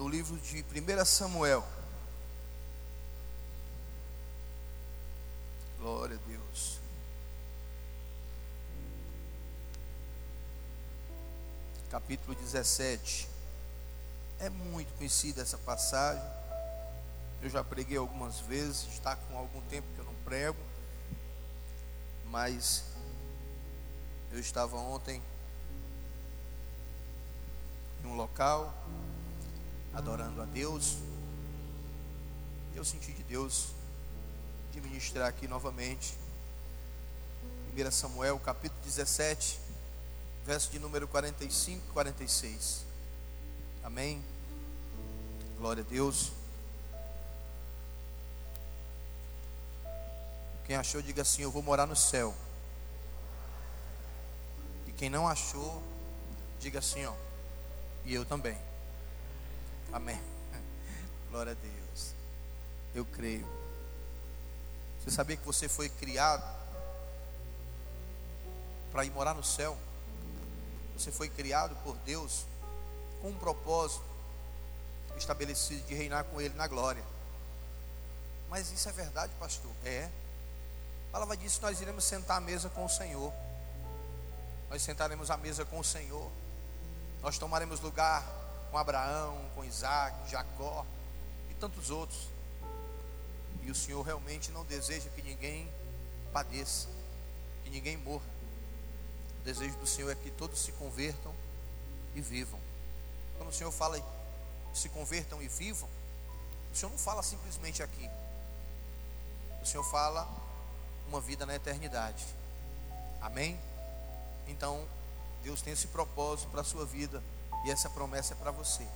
no livro de 1 Samuel. Glória a Deus. Capítulo 17. É muito conhecida essa passagem. Eu já preguei algumas vezes, está com algum tempo que eu não prego. Mas eu estava ontem em um local adorando a Deus. Eu senti de Deus de ministrar aqui novamente. 1 Samuel, capítulo 17, verso de número 45 e 46. Amém. Glória a Deus. Quem achou, diga assim: Eu vou morar no céu. E quem não achou, diga assim: Ó, e eu também. Amém. Glória a Deus. Eu creio. Você sabia que você foi criado para ir morar no céu? Você foi criado por Deus com um propósito estabelecido de reinar com Ele na glória. Mas isso é verdade, pastor? É. A palavra diz que nós iremos sentar à mesa com o Senhor. Nós sentaremos à mesa com o Senhor. Nós tomaremos lugar com Abraão, com Isaac, Jacó e tantos outros. E o Senhor realmente não deseja que ninguém padeça, que ninguém morra. O desejo do Senhor é que todos se convertam e vivam. Quando o Senhor fala se convertam e vivam, o Senhor não fala simplesmente aqui. O Senhor fala uma vida na eternidade. Amém? Então, Deus tem esse propósito para a sua vida. E essa promessa é para você.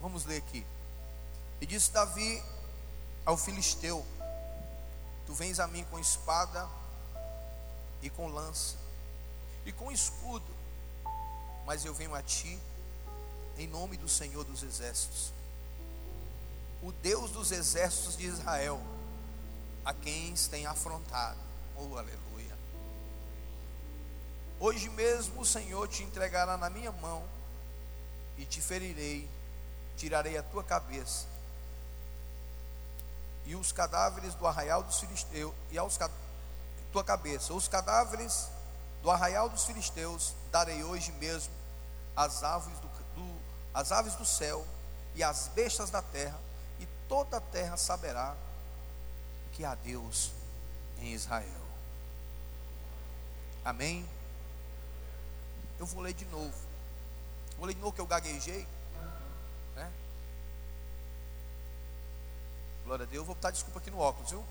Vamos ler aqui. E disse Davi ao filisteu: Tu vens a mim com espada e com lança e com escudo, mas eu venho a ti em nome do Senhor dos exércitos, o Deus dos exércitos de Israel, a quem tem afrontado. Oh, aleluia. Hoje mesmo o Senhor te entregará na minha mão e te ferirei, tirarei a tua cabeça. E os cadáveres do arraial dos filisteus, e aos tua cabeça, os cadáveres do arraial dos filisteus darei hoje mesmo às aves do, do, as aves do céu e as bestas da terra, e toda a terra saberá que há Deus em Israel. Amém? Eu vou ler de novo. Vou ler de novo que eu gaguejei. Né? Glória a Deus. Eu vou botar desculpa aqui no óculos, viu?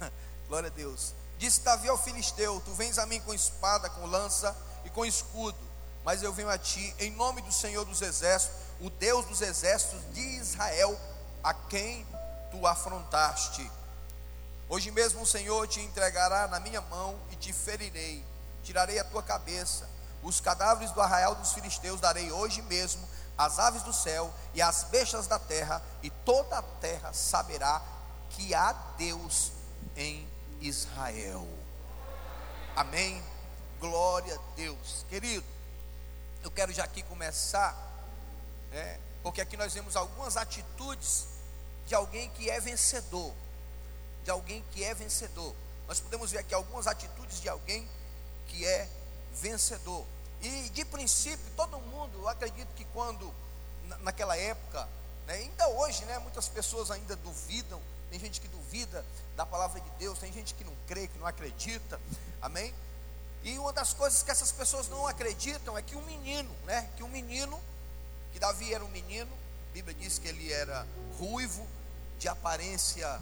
Glória a Deus. Disse Davi ao filisteu: Tu vens a mim com espada, com lança e com escudo, mas eu venho a ti em nome do Senhor dos Exércitos, o Deus dos Exércitos de Israel, a quem tu afrontaste. Hoje mesmo o Senhor te entregará na minha mão e te ferirei, tirarei a tua cabeça os cadáveres do arraial dos filisteus darei hoje mesmo às aves do céu e às bestas da terra, e toda a terra saberá que há Deus em Israel. Amém? Glória a Deus. Querido, eu quero já aqui começar, né, porque aqui nós vemos algumas atitudes de alguém que é vencedor. De alguém que é vencedor. Nós podemos ver aqui algumas atitudes de alguém que é vencedor. E de princípio, todo mundo, acredito que quando, naquela época, né, ainda hoje, né, muitas pessoas ainda duvidam, tem gente que duvida da palavra de Deus, tem gente que não crê, que não acredita, amém? E uma das coisas que essas pessoas não acreditam é que um menino, né, que um menino, que Davi era um menino, a Bíblia diz que ele era ruivo, de aparência,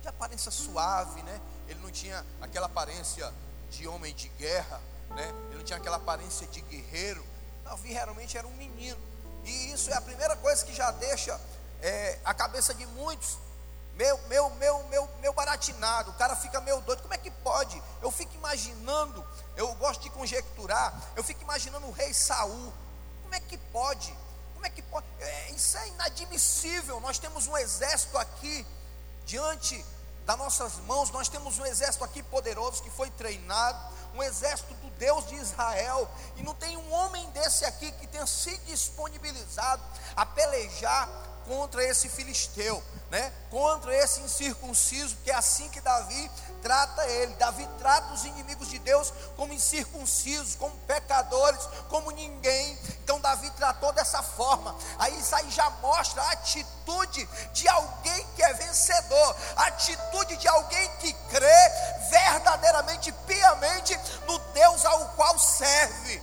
de aparência suave, né? Ele não tinha aquela aparência de homem de guerra, né? Ele não tinha aquela aparência de guerreiro. Davi realmente era um menino. E isso é a primeira coisa que já deixa é, a cabeça de muitos meu, meu, meu, meu, meu baratinado. O cara fica meio doido. Como é que pode? Eu fico imaginando, eu gosto de conjecturar, eu fico imaginando o rei Saul. Como é que pode? Como é que pode? É, isso é inadmissível. Nós temos um exército aqui diante das nossas mãos, nós temos um exército aqui poderoso que foi treinado, um exército do Deus de Israel, e não tem um homem desse aqui que tenha se disponibilizado a pelejar contra esse filisteu, né? Contra esse incircunciso, que é assim que Davi trata ele. Davi trata os inimigos de Deus como incircuncisos, como pecadores, como ninguém. Então Davi tratou dessa forma. Aí isso aí já mostra a atitude de alguém que é vencedor, a atitude de alguém que crê verdadeiramente, piamente no Deus ao qual serve.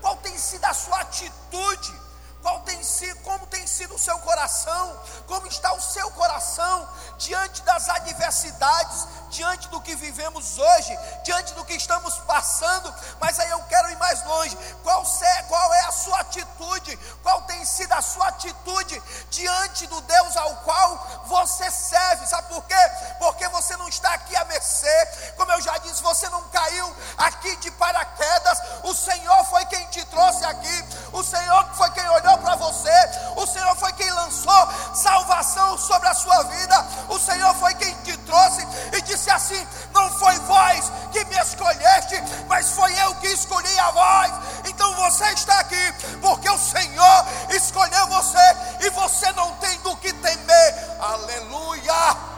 Qual tem sido a sua atitude? Qual tem sido, como tem sido o seu coração? Como está o seu coração diante das adversidades, diante do que vivemos hoje, diante do que estamos passando? Mas aí eu quero ir mais longe. Qual, qual é a sua atitude? Qual tem sido a sua atitude diante do Deus ao qual você serve? Sabe por quê? Porque você não está aqui a mercê. Como eu já disse, você não caiu aqui de paraquedas. O Senhor foi quem te trouxe aqui. O Senhor foi quem olhou para você, o Senhor foi quem lançou salvação sobre a sua vida, o Senhor foi quem te trouxe e disse assim: Não foi vós que me escolheste, mas foi eu que escolhi a vós. Então você está aqui, porque o Senhor escolheu você e você não tem do que temer. Aleluia!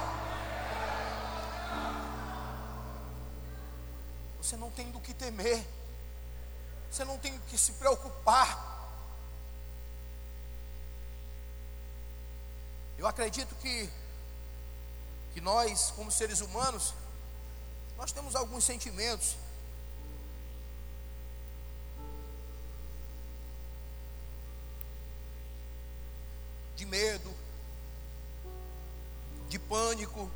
Você não tem do que temer. Você não tem que se preocupar. Eu acredito que, que nós, como seres humanos, nós temos alguns sentimentos. De medo, de pânico,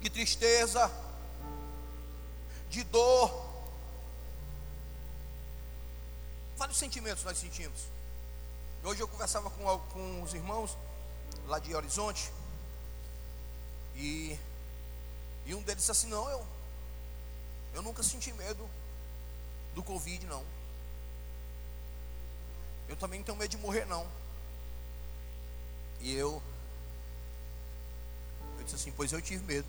de tristeza, de dor. Vários sentimentos nós sentimos. Hoje eu conversava com, com os irmãos lá de Horizonte e, e um deles disse assim: Não, eu, eu nunca senti medo do Covid, não. Eu também não tenho medo de morrer, não. E eu, eu disse assim: Pois eu tive medo.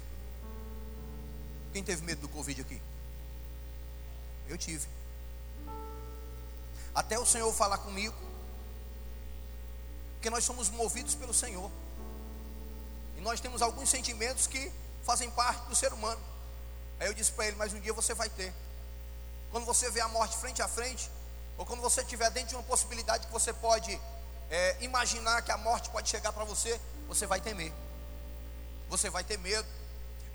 Quem teve medo do Covid aqui? Eu tive. Até o Senhor falar comigo porque nós somos movidos pelo Senhor. Nós temos alguns sentimentos que fazem parte do ser humano. Aí eu disse para ele: Mas um dia você vai ter. Quando você vê a morte frente a frente, ou quando você estiver dentro de uma possibilidade que você pode é, imaginar que a morte pode chegar para você, você vai temer. Você vai ter medo.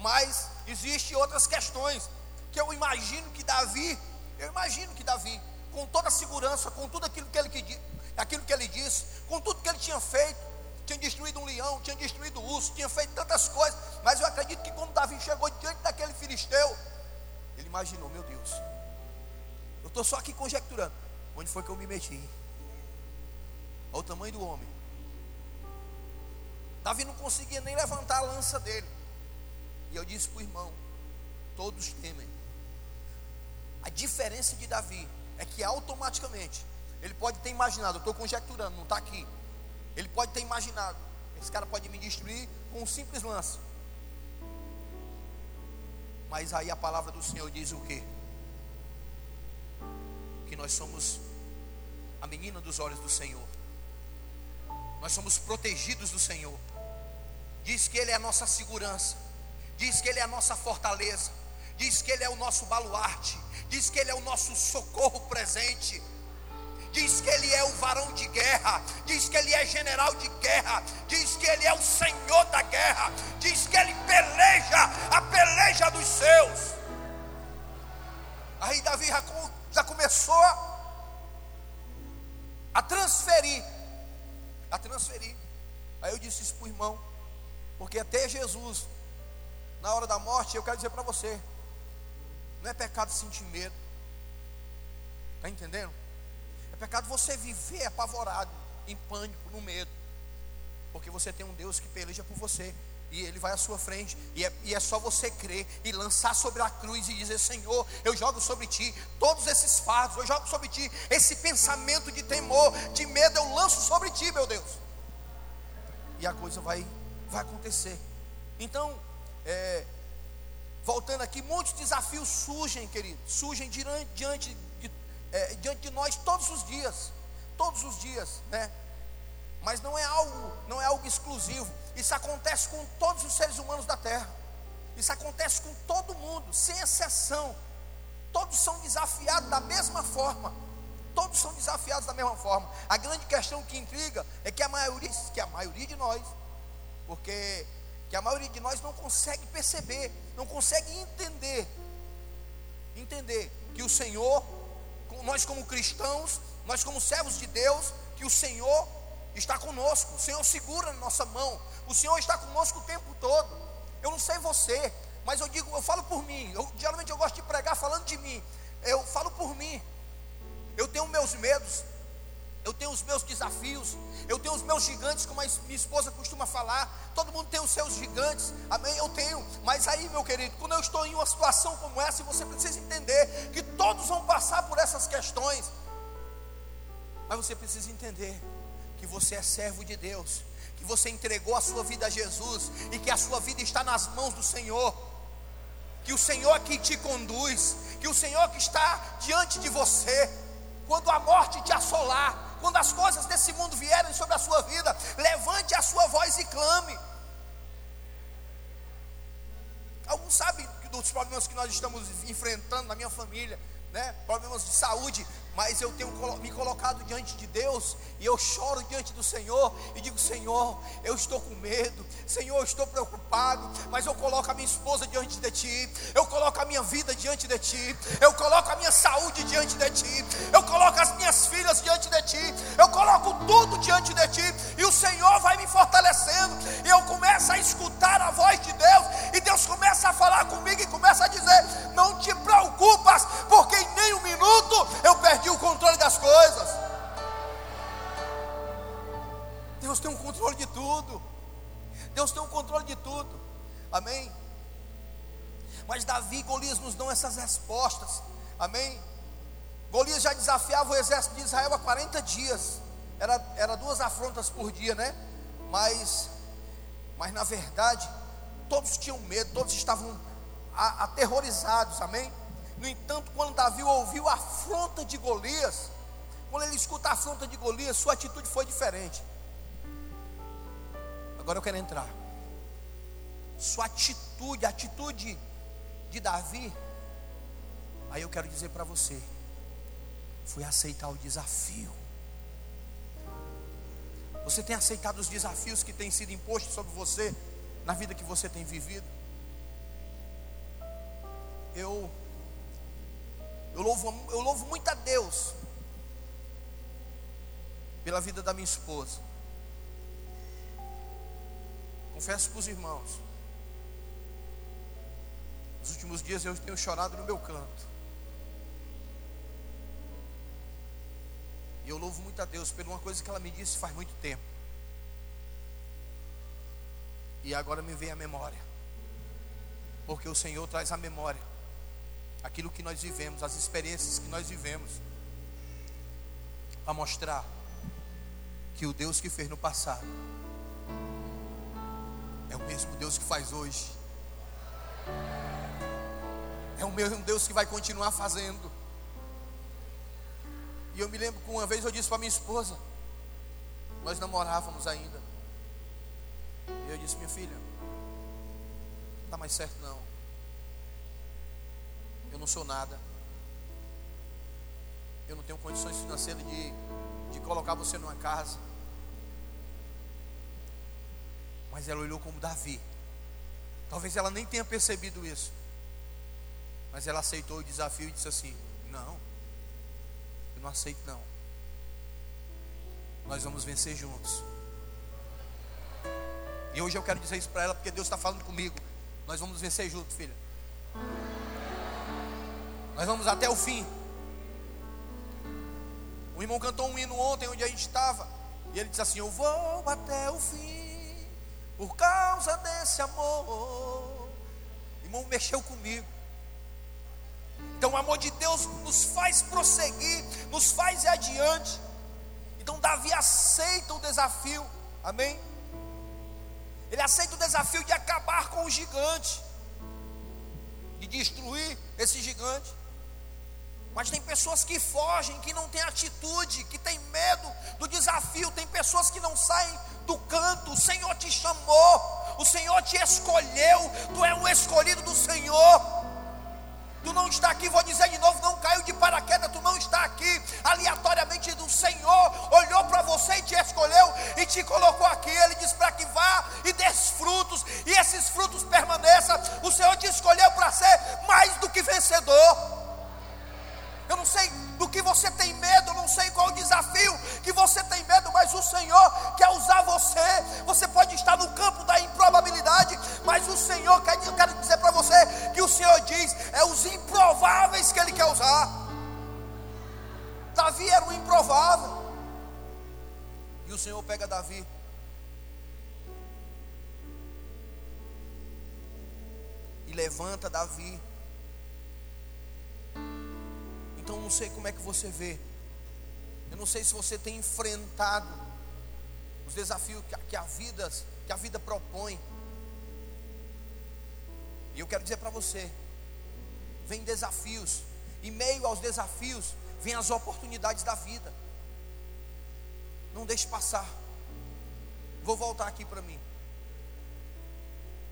Mas existem outras questões que eu imagino que Davi, eu imagino que Davi, com toda a segurança, com tudo aquilo que ele, aquilo que ele disse, com tudo que ele tinha feito, tinha destruído um leão, tinha destruído um urso, tinha feito tantas coisas, mas eu acredito que quando Davi chegou diante daquele filisteu, ele imaginou, meu Deus, eu estou só aqui conjecturando, onde foi que eu me meti? Olha o tamanho do homem. Davi não conseguia nem levantar a lança dele. E eu disse para o irmão: todos temem. A diferença de Davi é que automaticamente ele pode ter imaginado, eu estou conjecturando, não está aqui. Ele pode ter imaginado, esse cara pode me destruir com um simples lance. Mas aí a palavra do Senhor diz o quê? Que nós somos a menina dos olhos do Senhor. Nós somos protegidos do Senhor. Diz que Ele é a nossa segurança. Diz que Ele é a nossa fortaleza. Diz que Ele é o nosso baluarte. Diz que Ele é o nosso socorro presente diz que ele é o varão de guerra, diz que ele é general de guerra, diz que ele é o senhor da guerra, diz que ele peleja a peleja dos seus. Aí Davi já, começou a transferir, a transferir. Aí eu disse isso para o irmão, porque até Jesus, na hora da morte, eu quero dizer para você, não é pecado sentir medo, está entendendo? Pecado você viver apavorado, em pânico, no medo. Porque você tem um Deus que peleja por você. E Ele vai à sua frente. E é, e é só você crer e lançar sobre a cruz e dizer: Senhor, eu jogo sobre ti todos esses fardos. Eu jogo sobre ti esse pensamento de temor, de medo. Eu lanço sobre ti, meu Deus. E a coisa vai, vai acontecer. Então, é, voltando aqui, muitos desafios surgem, querido, surgem diante de, é, diante de nós todos os dias, todos os dias, né? Mas não é algo, não é algo exclusivo. Isso acontece com todos os seres humanos da Terra. Isso acontece com todo mundo, sem exceção. Todos são desafiados da mesma forma. Todos são desafiados da mesma forma. A grande questão que intriga é que a maioria, que a maioria de nós, porque que a maioria de nós não consegue perceber, não consegue entender, entender que o Senhor, nós como cristãos, nós como servos de Deus, que o Senhor está conosco, o Senhor segura na nossa mão, o Senhor está conosco o tempo todo. Eu não sei você, mas eu digo, eu falo por mim. Eu, geralmente eu gosto de pregar falando de mim. Eu falo por mim. Eu tenho meus medos, eu tenho os meus desafios, eu tenho os meus gigantes, como a minha esposa costuma falar. Todo mundo tem os seus gigantes, amém? Eu tenho, mas aí, meu querido, quando eu estou em uma situação como essa, você precisa entender que todos vão passar por essas questões, mas você precisa entender que você é servo de Deus, que você entregou a sua vida a Jesus e que a sua vida está nas mãos do Senhor. Que o Senhor que te conduz, que o Senhor que está diante de você, quando a morte te assolar, quando as coisas desse mundo vierem sobre a sua vida, levante a sua voz e clame. Alguns sabem dos problemas que nós estamos enfrentando na minha família, né? Problemas de saúde, mas eu tenho me colocado diante de Deus e eu choro diante do Senhor e digo: Senhor, eu estou com medo, Senhor, eu estou preocupado, mas eu coloco a minha esposa diante de Ti, eu coloco a minha vida diante de Ti, eu coloco a minha saúde diante de Ti, eu coloco as minhas filhas diante de Ti, eu coloco tudo diante de Ti. E o Senhor vai me fortalecendo. E eu começo a escutar a voz de Deus. E Deus começa a falar comigo e começa a dizer: Não te preocupas, porque em nenhum minuto eu perdi o controle das coisas. Deus tem um controle de tudo. Deus tem um controle de tudo. Amém? Mas Davi e Golias nos dão essas respostas. Amém? Golias já desafiava o exército de Israel há 40 dias. Era, era duas afrontas por dia, né? Mas, mas na verdade, todos tinham medo, todos estavam aterrorizados. Amém? No entanto, quando Davi ouviu a afronta de Golias, quando ele escuta a afronta de Golias, sua atitude foi diferente. Agora eu quero entrar. Sua atitude, a atitude de Davi, aí eu quero dizer para você, foi aceitar o desafio. Você tem aceitado os desafios que têm sido impostos sobre você na vida que você tem vivido? Eu eu louvo, eu louvo muito a Deus pela vida da minha esposa. Confesso para os irmãos, nos últimos dias eu tenho chorado no meu canto. E eu louvo muito a Deus por uma coisa que ela me disse faz muito tempo. E agora me vem a memória. Porque o Senhor traz a memória aquilo que nós vivemos, as experiências que nós vivemos, para mostrar que o Deus que fez no passado é o mesmo Deus que faz hoje, é o mesmo Deus que vai continuar fazendo. E eu me lembro que uma vez eu disse para minha esposa, nós namorávamos ainda, e eu disse: minha filha, não dá mais certo não eu não sou nada. Eu não tenho condições financeiras de, de colocar você numa casa. Mas ela olhou como Davi. Talvez ela nem tenha percebido isso. Mas ela aceitou o desafio e disse assim: Não, eu não aceito não. Nós vamos vencer juntos. E hoje eu quero dizer isso para ela porque Deus está falando comigo. Nós vamos vencer juntos, filha. Nós vamos até o fim. O irmão cantou um hino ontem onde a gente estava. E ele disse assim: Eu vou até o fim, por causa desse amor. O irmão mexeu comigo. Então o amor de Deus nos faz prosseguir, nos faz ir adiante. Então Davi aceita o desafio, amém? Ele aceita o desafio de acabar com o gigante. de destruir esse gigante. Mas tem pessoas que fogem, que não têm atitude, que têm medo do desafio. Tem pessoas que não saem do canto. O Senhor te chamou, o Senhor te escolheu. Tu é um escolhido do Senhor. Tu não está aqui, vou dizer de novo, não caiu de paraquedas, tu não está aqui aleatoriamente do Senhor, olhou para você e te escolheu e te colocou aqui. Ele diz para que vá e desfrutos, e esses frutos permaneçam. O Senhor te escolheu para ser mais do que vencedor. Eu não sei do que você tem medo, eu não sei qual o desafio que você tem medo, mas o Senhor quer usar você. Você pode estar no campo da improbabilidade, mas o Senhor quer, eu quero dizer para você que o Senhor diz, é os improváveis que Ele quer usar. Davi era um improvável. E o Senhor pega Davi. E levanta Davi então não sei como é que você vê. Eu não sei se você tem enfrentado os desafios que a, vida que a vida propõe. E eu quero dizer para você, vem desafios, e meio aos desafios vem as oportunidades da vida. Não deixe passar. Vou voltar aqui para mim.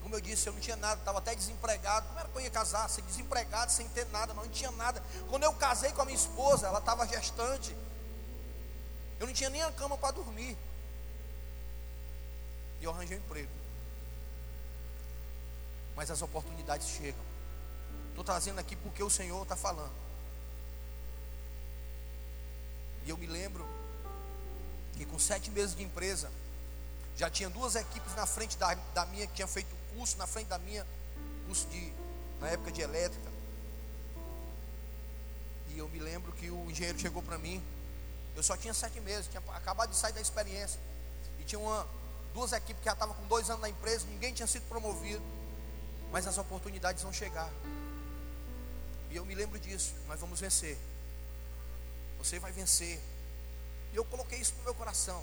Como eu disse, eu não tinha nada, estava até desempregado. Como era que eu ia casar? Sem desempregado, sem ter nada, não, não tinha nada. Quando eu casei com a minha esposa, ela estava gestante. Eu não tinha nem a cama para dormir. E eu arranjei um emprego. Mas as oportunidades chegam. Estou trazendo aqui porque o Senhor está falando. E eu me lembro que com sete meses de empresa, já tinha duas equipes na frente da, da minha que tinha feito curso na frente da minha, curso de, na época de elétrica. E eu me lembro que o engenheiro chegou para mim. Eu só tinha sete meses, tinha acabado de sair da experiência. E tinha uma, duas equipes que já estavam com dois anos na empresa, ninguém tinha sido promovido. Mas as oportunidades vão chegar. E eu me lembro disso. Nós vamos vencer. Você vai vencer. E eu coloquei isso no meu coração.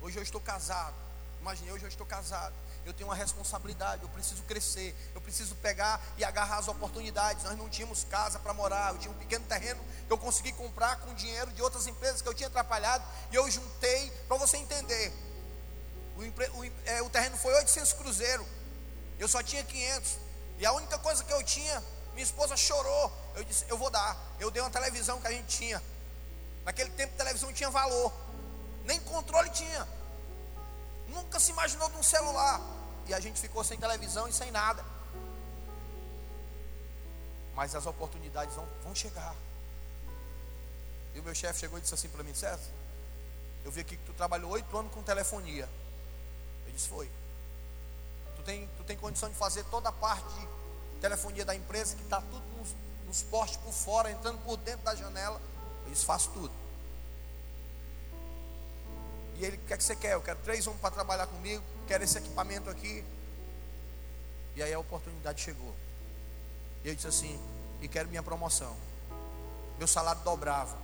Hoje eu estou casado. Imaginei, hoje eu estou casado eu tenho uma responsabilidade, eu preciso crescer, eu preciso pegar e agarrar as oportunidades. Nós não tínhamos casa para morar, eu tinha um pequeno terreno que eu consegui comprar com dinheiro de outras empresas que eu tinha atrapalhado, e eu juntei, para você entender. O, o, é, o terreno foi 800 cruzeiros, eu só tinha 500, e a única coisa que eu tinha, minha esposa chorou. Eu disse: Eu vou dar. Eu dei uma televisão que a gente tinha. Naquele tempo, televisão tinha valor, nem controle tinha. Nunca se imaginou de um celular. E a gente ficou sem televisão e sem nada. Mas as oportunidades vão, vão chegar. E o meu chefe chegou e disse assim para mim, César, eu vi aqui que tu trabalhou oito anos com telefonia. Eu disse, foi. Tu tem, tu tem condição de fazer toda a parte de telefonia da empresa, que está tudo nos, nos postes por fora, entrando por dentro da janela. Eu disse, faço tudo. E ele, o que é que você quer? Eu quero três homens para trabalhar comigo, quero esse equipamento aqui. E aí a oportunidade chegou. E eu disse assim, e quero minha promoção. Meu salário dobrava.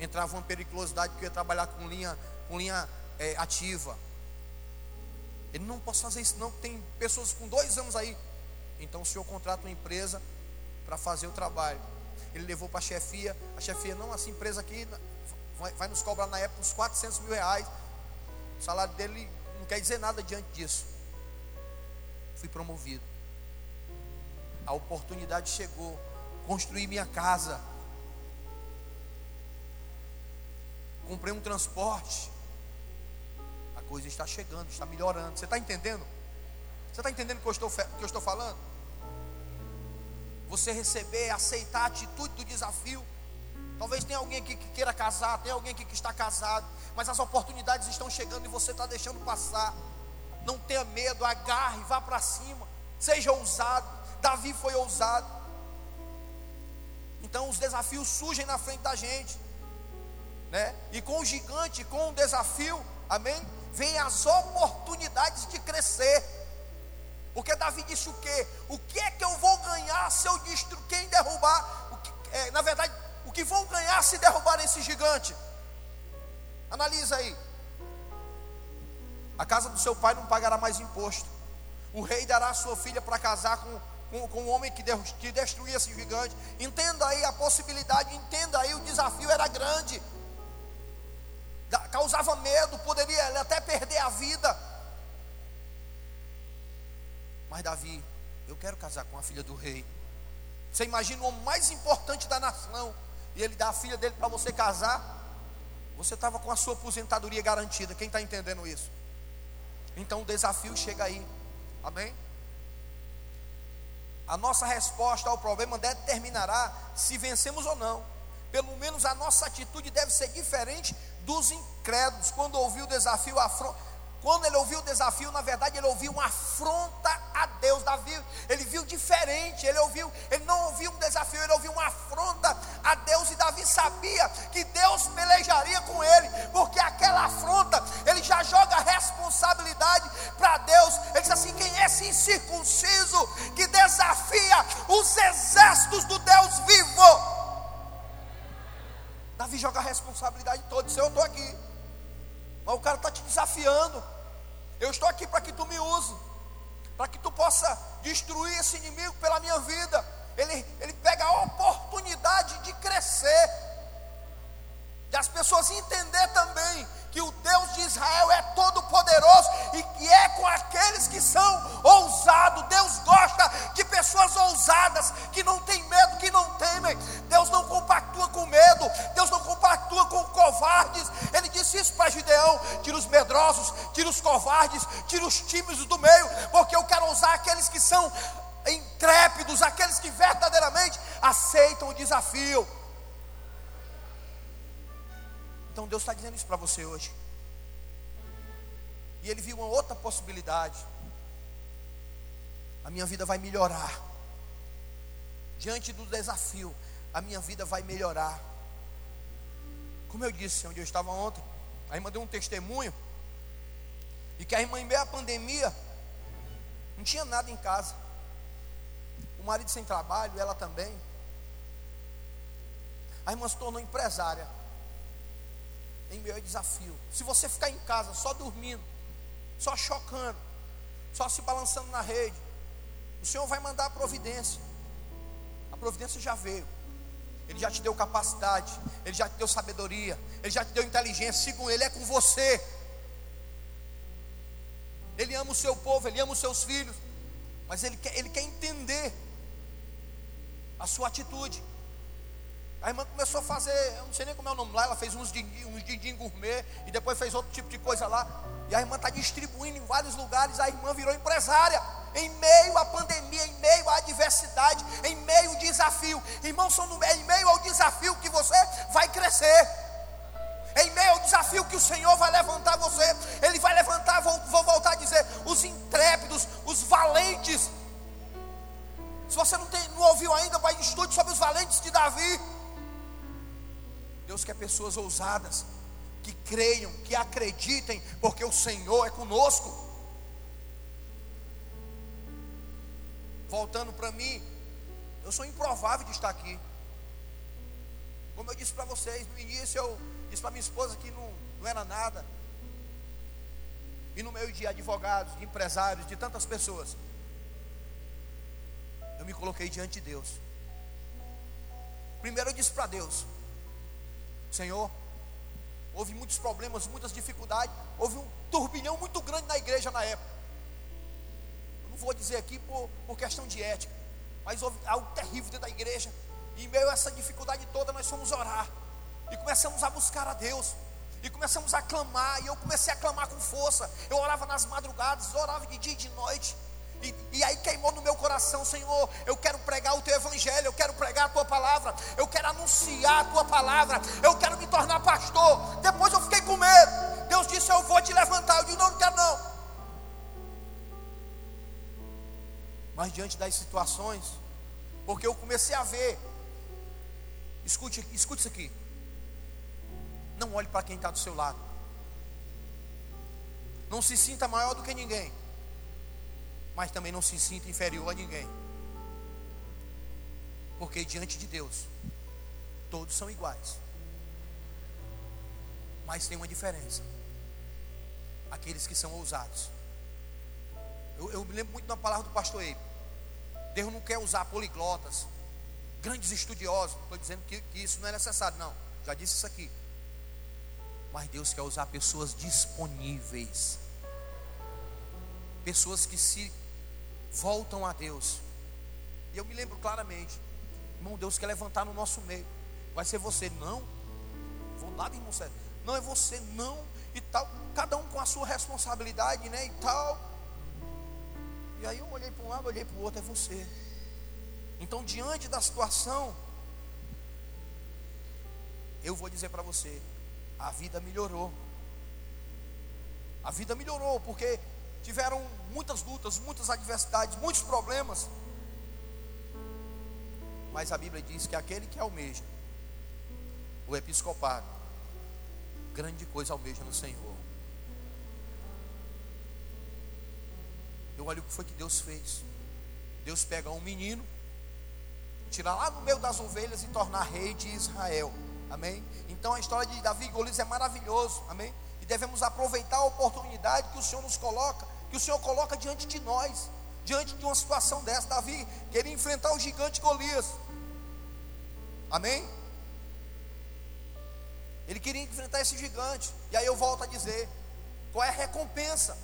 Entrava uma periculosidade que eu ia trabalhar com linha, com linha é, ativa. Ele não posso fazer isso, não. Tem pessoas com dois anos aí. Então o senhor contrata uma empresa para fazer o trabalho. Ele levou para a chefia. A chefia, não, essa empresa aqui vai, nos cobrar na época uns 400 mil reais. O salário dele não quer dizer nada diante disso. Fui promovido. A oportunidade chegou. Construí minha casa. Comprei um transporte. A coisa está chegando, está melhorando. Você está entendendo? Você está entendendo o que eu estou, que eu estou falando? Você receber, aceitar a atitude do desafio Talvez tenha alguém aqui que queira casar, tem alguém aqui que está casado, mas as oportunidades estão chegando e você está deixando passar. Não tenha medo, agarre, vá para cima, seja ousado. Davi foi ousado. Então os desafios surgem na frente da gente, né? E com o gigante, com o desafio, amém? Vem as oportunidades de crescer. Porque Davi disse o quê? O que é que eu vou ganhar se eu destruir quem derrubar? Que, é, na verdade, o que vão ganhar se derrubar esse gigante? Analisa aí. A casa do seu pai não pagará mais imposto. O rei dará a sua filha para casar com, com, com o homem que, de, que destruía esse gigante. Entenda aí a possibilidade, entenda aí, o desafio era grande. Da, causava medo, poderia até perder a vida. Mas Davi, eu quero casar com a filha do rei. Você imagina o homem mais importante da nação, e ele dá a filha dele para você casar? Você estava com a sua aposentadoria garantida. Quem está entendendo isso? Então o desafio chega aí. Amém? A nossa resposta ao problema determinará se vencemos ou não. Pelo menos a nossa atitude deve ser diferente dos incrédulos. Quando ouviu o desafio, quando ele ouviu o desafio, na verdade, ele ouviu uma afronta a Deus. Davi, ele viu diferente. Ele ouviu, ele não ouviu um desafio, ele ouviu uma afronta a Deus. E Davi sabia que Deus pelejaria com ele, porque aquela afronta, ele já joga a responsabilidade para Deus. Ele diz assim: quem é esse incircunciso que desafia os exércitos do Deus vivo? Davi joga a responsabilidade toda. Se eu estou aqui. Mas o cara está te desafiando. Eu estou aqui para que tu me use, para que tu possa destruir esse inimigo pela minha vida. Ele, ele pega a oportunidade de crescer, de as pessoas entender também que o Deus de Israel é todo poderoso e que é com aqueles que são ousados. Deus gosta de pessoas ousadas, que não têm medo, que não temem. Deus não compactua com medo, Deus não compactua com covardes. Ele disse isso para Gideão: tira os medrosos, tira os covardes, tira os tímidos do meio, porque eu quero usar aqueles que são intrépidos, aqueles que verdadeiramente aceitam o desafio. Então Deus está dizendo isso para você hoje. E ele viu uma outra possibilidade. A minha vida vai melhorar. Diante do desafio, a minha vida vai melhorar. Como eu disse, onde eu estava ontem, a irmã deu um testemunho. E que a irmã, em meio à pandemia, não tinha nada em casa. Marido sem trabalho, ela também. A irmã se tornou empresária em meio ao desafio. Se você ficar em casa só dormindo, só chocando, só se balançando na rede, o Senhor vai mandar a providência. A providência já veio. Ele já te deu capacidade, ele já te deu sabedoria, ele já te deu inteligência. Sigam ele, é com você. Ele ama o seu povo, ele ama os seus filhos, mas ele quer, ele quer entender a sua atitude. A irmã começou a fazer, eu não sei nem como é o nome lá, ela fez uns din, uns din gourmet e depois fez outro tipo de coisa lá. E a irmã está distribuindo em vários lugares, a irmã virou empresária. Em meio à pandemia, em meio à adversidade, em meio ao desafio. Irmãos, são no, em meio ao desafio que você vai crescer. Em meio ao desafio que o Senhor vai levantar você, Ele vai levantar, vou, vou voltar a dizer, os intrépidos, os valentes. Se você não, tem, não ouviu ainda, vai estude sobre os valentes de Davi. Deus quer pessoas ousadas, que creiam, que acreditem, porque o Senhor é conosco. Voltando para mim, eu sou improvável de estar aqui. Como eu disse para vocês, no início eu disse para minha esposa que não, não era nada. E no meio de advogados, de empresários, de tantas pessoas, eu me coloquei diante de Deus. Primeiro eu disse para Deus: Senhor, houve muitos problemas, muitas dificuldades, houve um turbilhão muito grande na igreja na época. Eu não vou dizer aqui por, por questão de ética, mas houve algo terrível dentro da igreja. E em meio a essa dificuldade toda, nós fomos orar e começamos a buscar a Deus. E começamos a clamar, e eu comecei a clamar com força. Eu orava nas madrugadas, orava de dia e de noite. E, e, aí queimou no meu coração, Senhor. Eu quero pregar o teu evangelho, eu quero pregar a tua palavra, eu quero anunciar a tua palavra, eu quero me tornar pastor. Depois eu fiquei com medo. Deus disse: Eu vou te levantar. Eu disse: Não, não quero não. Mas diante das situações, porque eu comecei a ver, escute, escute isso aqui. Não olhe para quem está do seu lado. Não se sinta maior do que ninguém mas também não se sinta inferior a ninguém. Porque diante de Deus, todos são iguais. Mas tem uma diferença. Aqueles que são ousados. Eu, eu me lembro muito da palavra do pastor Eibe. Deus não quer usar poliglotas, grandes estudiosos. Estou dizendo que, que isso não é necessário, não. Já disse isso aqui. Mas Deus quer usar pessoas disponíveis, pessoas que se voltam a Deus. E eu me lembro claramente, irmão, Deus quer levantar no nosso meio. Vai ser você, não. Vou nada, irmão, sério. Não é você, não. E tal. Cada um com a sua responsabilidade, né? E tal. E aí eu olhei para um lado, olhei para o outro, é você. Então, diante da situação, eu vou dizer para você, a vida melhorou. A vida melhorou, porque tiveram muitas lutas, muitas adversidades, muitos problemas. Mas a Bíblia diz que aquele que almeja o episcopado, grande coisa almeja no Senhor. Eu olho o que foi que Deus fez. Deus pega um menino, tira lá no meio das ovelhas e tornar rei de Israel. Amém? Então a história de Davi e Golias é maravilhoso. Amém? E devemos aproveitar a oportunidade que o Senhor nos coloca, que o Senhor coloca diante de nós, diante de uma situação dessa. Davi queria enfrentar o gigante Golias. Amém? Ele queria enfrentar esse gigante. E aí eu volto a dizer: qual é a recompensa?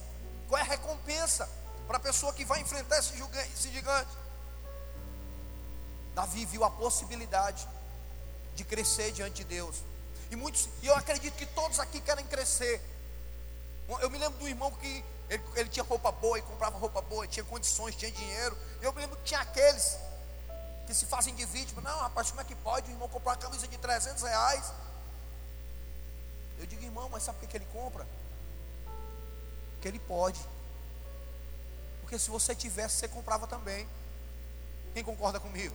Qual é a recompensa para a pessoa que vai enfrentar esse gigante? Davi viu a possibilidade de crescer diante de Deus. E muitos, e eu acredito que todos aqui querem crescer. Eu me lembro do irmão que ele, ele tinha roupa boa e comprava roupa boa, tinha condições, tinha dinheiro. Eu me lembro que tinha aqueles que se fazem de vítima. Não, rapaz, como é que pode o irmão comprar uma camisa de 300 reais? Eu digo, irmão, mas sabe por que ele compra? Porque ele pode. Porque se você tivesse, você comprava também. Quem concorda comigo?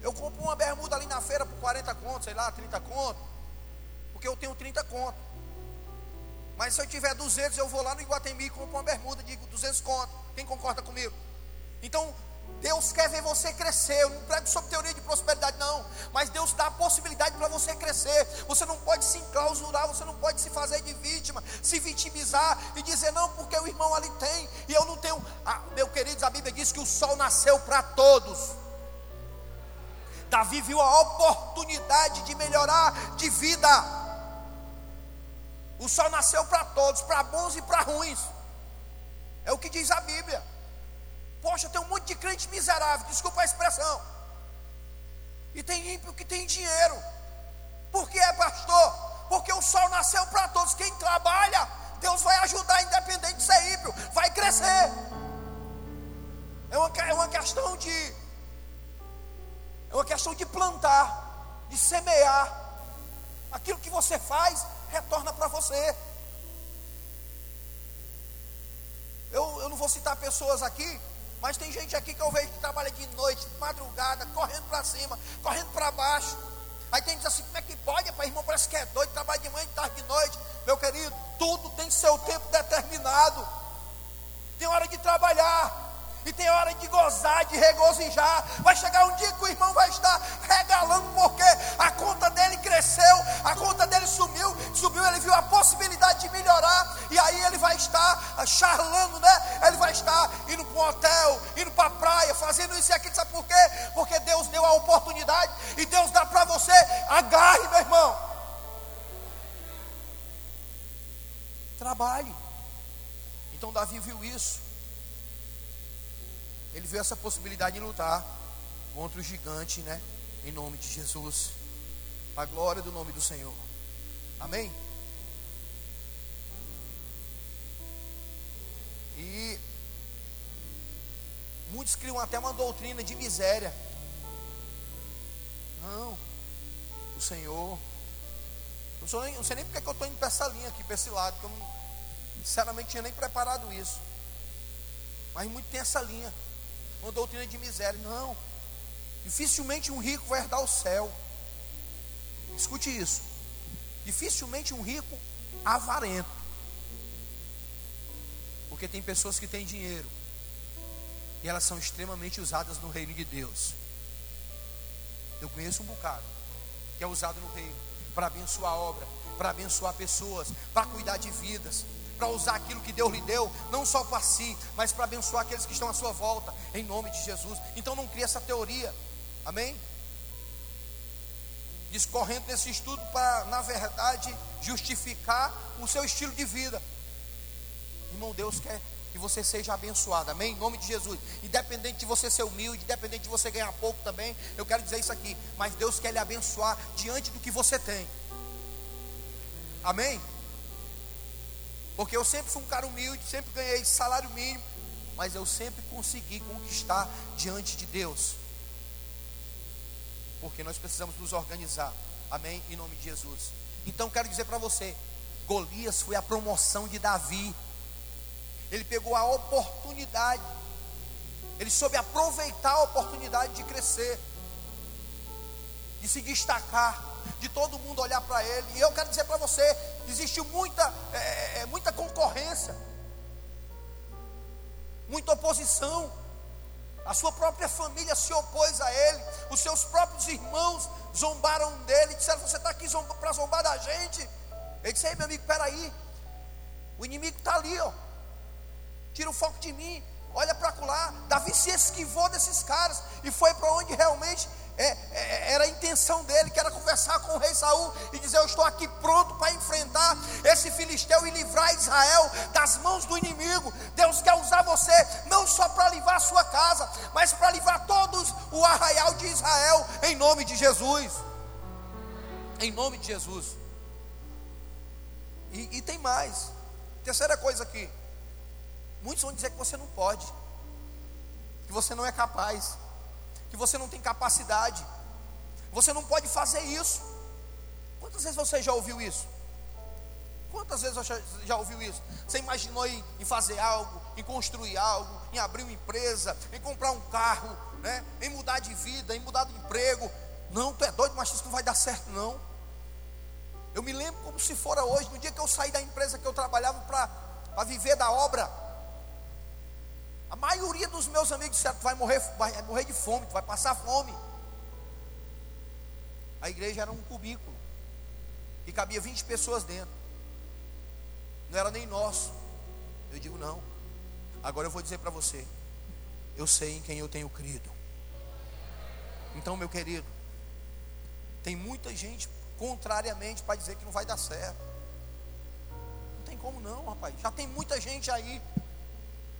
Eu compro uma bermuda ali na feira por 40 contos, sei lá, 30 contos. Porque eu tenho 30 contos. Mas se eu tiver 200, eu vou lá no Iguatemi e compro uma bermuda de 200 contos. Quem concorda comigo? Então, Deus quer ver você crescer. Eu não prego sobre teoria de prosperidade, não. Mas Deus dá a possibilidade para você crescer. Você não pode se enclausurar, você não pode se fazer de vítima, se vitimizar e dizer, não, porque o irmão ali tem e eu não tenho. Ah, meu queridos, a Bíblia diz que o sol nasceu para todos. Davi viu a oportunidade de melhorar de vida. O sol nasceu para todos, para bons e para ruins. É o que diz a Bíblia. Poxa, tem um monte de crente miserável, desculpa a expressão. E tem ímpio que tem dinheiro. Por que é, pastor? Porque o sol nasceu para todos. Quem trabalha, Deus vai ajudar, independente de ser ímpio, vai crescer. É uma, é uma questão de é uma questão de plantar, de semear. Aquilo que você faz, retorna para você. Eu, eu não vou citar pessoas aqui, mas tem gente aqui que eu vejo que trabalha de noite, de madrugada, correndo para cima, correndo para baixo. Aí tem gente assim, como é que pode? Pai, irmão, parece que é doido, trabalha de manhã, de tarde, de noite. Meu querido, tudo tem seu tempo determinado. Tem hora de trabalhar, e tem hora de gozar, de regozijar. Vai chegar um dia que o irmão vai estar regalando, porque a conta dele cresceu, a conta dele sumiu, subiu, ele viu a possibilidade de melhorar, e aí ele vai estar charlando, né? Ele vai estar indo para um hotel, indo para a praia, fazendo isso e aquilo, sabe por quê? Porque Deus deu a oportunidade e Deus dá para você. Agarre, meu irmão. Trabalhe. Então Davi viu isso. Ele viu essa possibilidade de lutar contra o gigante, né? Em nome de Jesus. A glória do nome do Senhor. Amém? E muitos criam até uma doutrina de miséria. Não, o Senhor. Não, sou nem, não sei nem porque que eu estou indo para essa linha aqui, para esse lado, porque eu não, sinceramente tinha nem preparado isso. Mas muito tem essa linha uma doutrina de miséria. Não. Dificilmente um rico vai herdar o céu. Escute isso. Dificilmente um rico avarento. Porque tem pessoas que têm dinheiro. E elas são extremamente usadas no reino de Deus. Eu conheço um bocado que é usado no reino para abençoar a obra, para abençoar pessoas, para cuidar de vidas, para usar aquilo que Deus lhe deu, não só para si, mas para abençoar aqueles que estão à sua volta, em nome de Jesus. Então não crie essa teoria, amém? Discorrendo nesse estudo para, na verdade, justificar o seu estilo de vida. Irmão, Deus quer que você seja abençoado, amém? Em nome de Jesus. Independente de você ser humilde, independente de você ganhar pouco também, eu quero dizer isso aqui. Mas Deus quer lhe abençoar diante do que você tem, amém? Porque eu sempre fui um cara humilde, sempre ganhei salário mínimo, mas eu sempre consegui conquistar diante de Deus. Porque nós precisamos nos organizar, amém? Em nome de Jesus. Então quero dizer para você, Golias foi a promoção de Davi. Ele pegou a oportunidade. Ele soube aproveitar a oportunidade de crescer, de se destacar, de todo mundo olhar para ele. E eu quero dizer para você: existe muita, é, é, muita concorrência, muita oposição. A sua própria família se opôs a ele, os seus próprios irmãos zombaram dele, disseram: Você está aqui para zombar da gente? Ele disse: Ei, meu amigo, peraí, o inimigo está ali, ó tira o foco de mim, olha para lá. Davi se esquivou desses caras e foi para onde realmente é, é, era a intenção dele, que era conversar com o rei Saul e dizer: Eu estou aqui pronto para enfrentar esse filisteu e livrar Israel das mãos do inimigo. Deus quer usar você não só para livrar a sua casa, mas para livrar todos o arraial de Israel, em nome de Jesus. Em nome de Jesus. E, e tem mais. Terceira coisa aqui. Muitos vão dizer que você não pode, que você não é capaz, que você não tem capacidade, você não pode fazer isso. Quantas vezes você já ouviu isso? Quantas vezes você já ouviu isso? Você imaginou em, fazer algo, em construir algo, em abrir uma empresa, em comprar um carro, né? em mudar de vida, em mudar de emprego. Não, tu é doido, mas isso não vai dar certo, não. Eu me lembro como se fora hoje, no dia que eu saí da empresa que eu trabalhava para viver da obra. A maioria dos meus amigos disseram: vai morrer, vai morrer de fome, vai passar fome. A igreja era um cubículo e cabia 20 pessoas dentro. Não era nem nosso. Eu digo não. Agora eu vou dizer para você. Eu sei em quem eu tenho crido. Então, meu querido, tem muita gente contrariamente para dizer que não vai dar certo. Não tem como não, rapaz. Já tem muita gente aí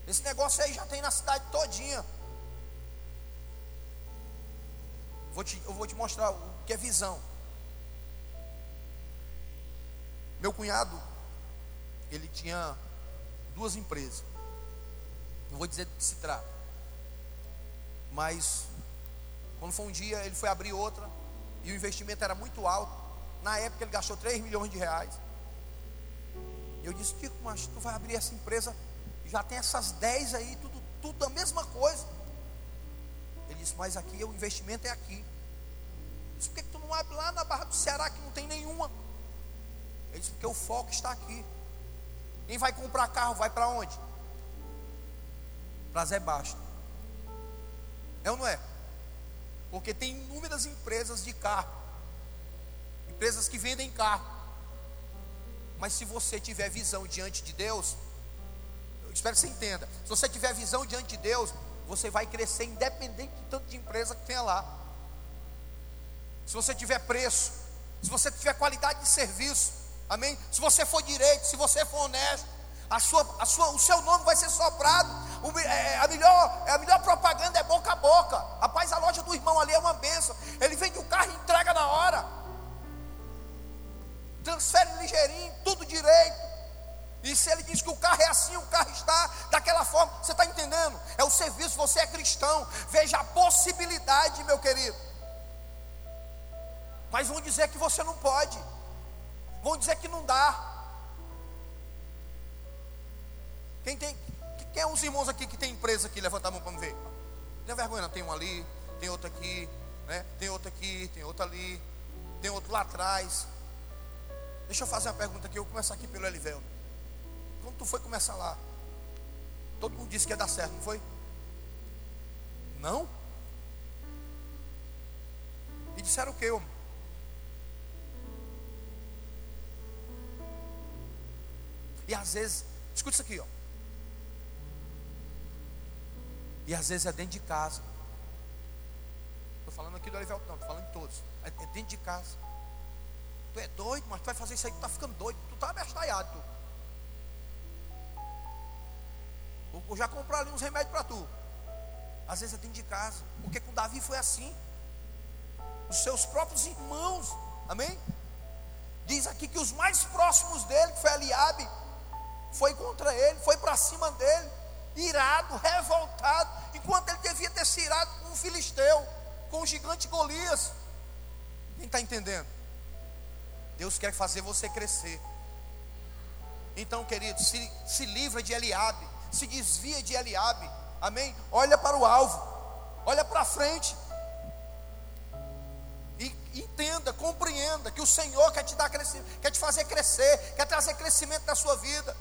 esse negócio aí já tem na cidade todinha. Vou te, eu vou te mostrar o que é visão. Meu cunhado, ele tinha duas empresas. Não vou dizer do que se trata. Mas quando foi um dia, ele foi abrir outra e o investimento era muito alto. Na época ele gastou 3 milhões de reais. Eu disse, Tico, mas tu vai abrir essa empresa já tem essas 10 aí, tudo, tudo a mesma coisa. Ele disse, mas aqui o investimento é aqui. Ele disse, por que, que tu não abre lá na Barra do Ceará que não tem nenhuma? Ele disse, porque o foco está aqui. Quem vai comprar carro vai para onde? Para Zé Basto. É ou não é? Porque tem inúmeras empresas de carro. Empresas que vendem carro. Mas se você tiver visão diante de Deus, espero que você entenda. Se você tiver visão diante de Deus, você vai crescer independente do tanto de empresa que tenha lá. Se você tiver preço, se você tiver qualidade de serviço, amém? Se você for direito, se você for honesto, a sua, a sua, o seu nome vai ser soprado. O, é, a, melhor, é, a melhor propaganda é boca a boca. Rapaz, a loja do irmão ali é uma benção. Ele vende o carro e entrega na hora. Transfere ligeirinho, tudo direito. E se ele diz que o carro é assim, o carro está daquela forma, você está entendendo? É o serviço, você é cristão. Veja a possibilidade, meu querido. Mas vão dizer que você não pode, vão dizer que não dá. Quem tem, quem é os irmãos aqui que tem empresa aqui? Levanta a mão para me ver. Não é vergonha, não. Tem um ali, tem outro aqui, né? tem outro aqui, tem outro ali, tem outro lá atrás. Deixa eu fazer uma pergunta aqui, eu vou começar aqui pelo Elivelto. Quando tu foi começar lá, todo mundo disse que ia dar certo, não foi? Não? E disseram o que, homem? E às vezes, escuta isso aqui, ó. E às vezes é dentro de casa. Estou falando aqui do Olivelto, não, estou falando de todos. É, é dentro de casa. Tu é doido, mas tu vai fazer isso aí, tu está ficando doido, tu está abestalhado, tu. Ou já comprar ali uns remédios para tu. Às vezes é dentro de casa. Porque com Davi foi assim. Os seus próprios irmãos, amém? Diz aqui que os mais próximos dele, que foi Eliabe, foi contra ele, foi para cima dele, irado, revoltado, enquanto ele devia ter se irado com um filisteu, com o gigante Golias. Quem está entendendo? Deus quer fazer você crescer. Então, querido, se, se livra de Eliabe, se desvia de Eliabe, amém? Olha para o alvo, olha para frente. E entenda, compreenda que o Senhor quer te dar crescimento, quer te fazer crescer, quer trazer crescimento na sua vida.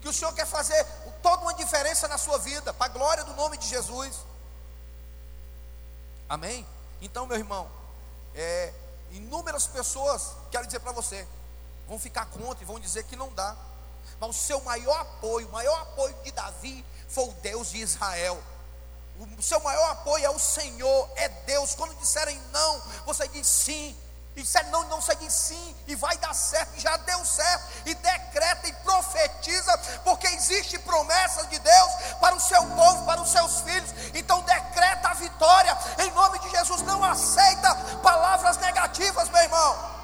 Que o Senhor quer fazer toda uma diferença na sua vida, para a glória do nome de Jesus. Amém? Então, meu irmão, é, inúmeras pessoas, quero dizer para você, vão ficar contra e vão dizer que não dá. Mas o seu maior apoio, o maior apoio de Davi foi o Deus de Israel. O seu maior apoio é o Senhor, é Deus. Quando disserem não, você diz sim. E disser não, não, você diz sim, e vai dar certo, e já deu certo, e decreta e profetiza, porque existe promessas de Deus para o seu povo, para os seus filhos. Então decreta a vitória em nome de Jesus. Não aceita palavras negativas, meu irmão.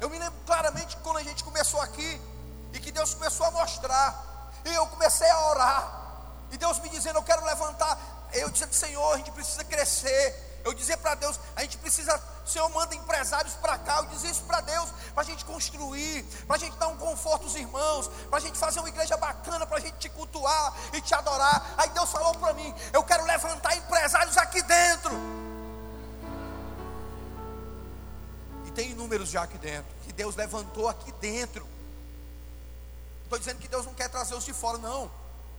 Eu me lembro claramente quando a gente começou aqui e que Deus começou a mostrar, e eu comecei a orar, e Deus me dizendo: Eu quero levantar. Eu dizendo: Senhor, a gente precisa crescer. Eu dizer para Deus: A gente precisa, Senhor, manda empresários para cá. Eu dizer isso para Deus, para a gente construir, para a gente dar um conforto aos irmãos, para a gente fazer uma igreja bacana, para a gente te cultuar e te adorar. Aí Deus falou para mim: Eu quero levantar empresários aqui dentro. Tem números já aqui dentro, que Deus levantou aqui dentro. Estou dizendo que Deus não quer trazer os de fora, não,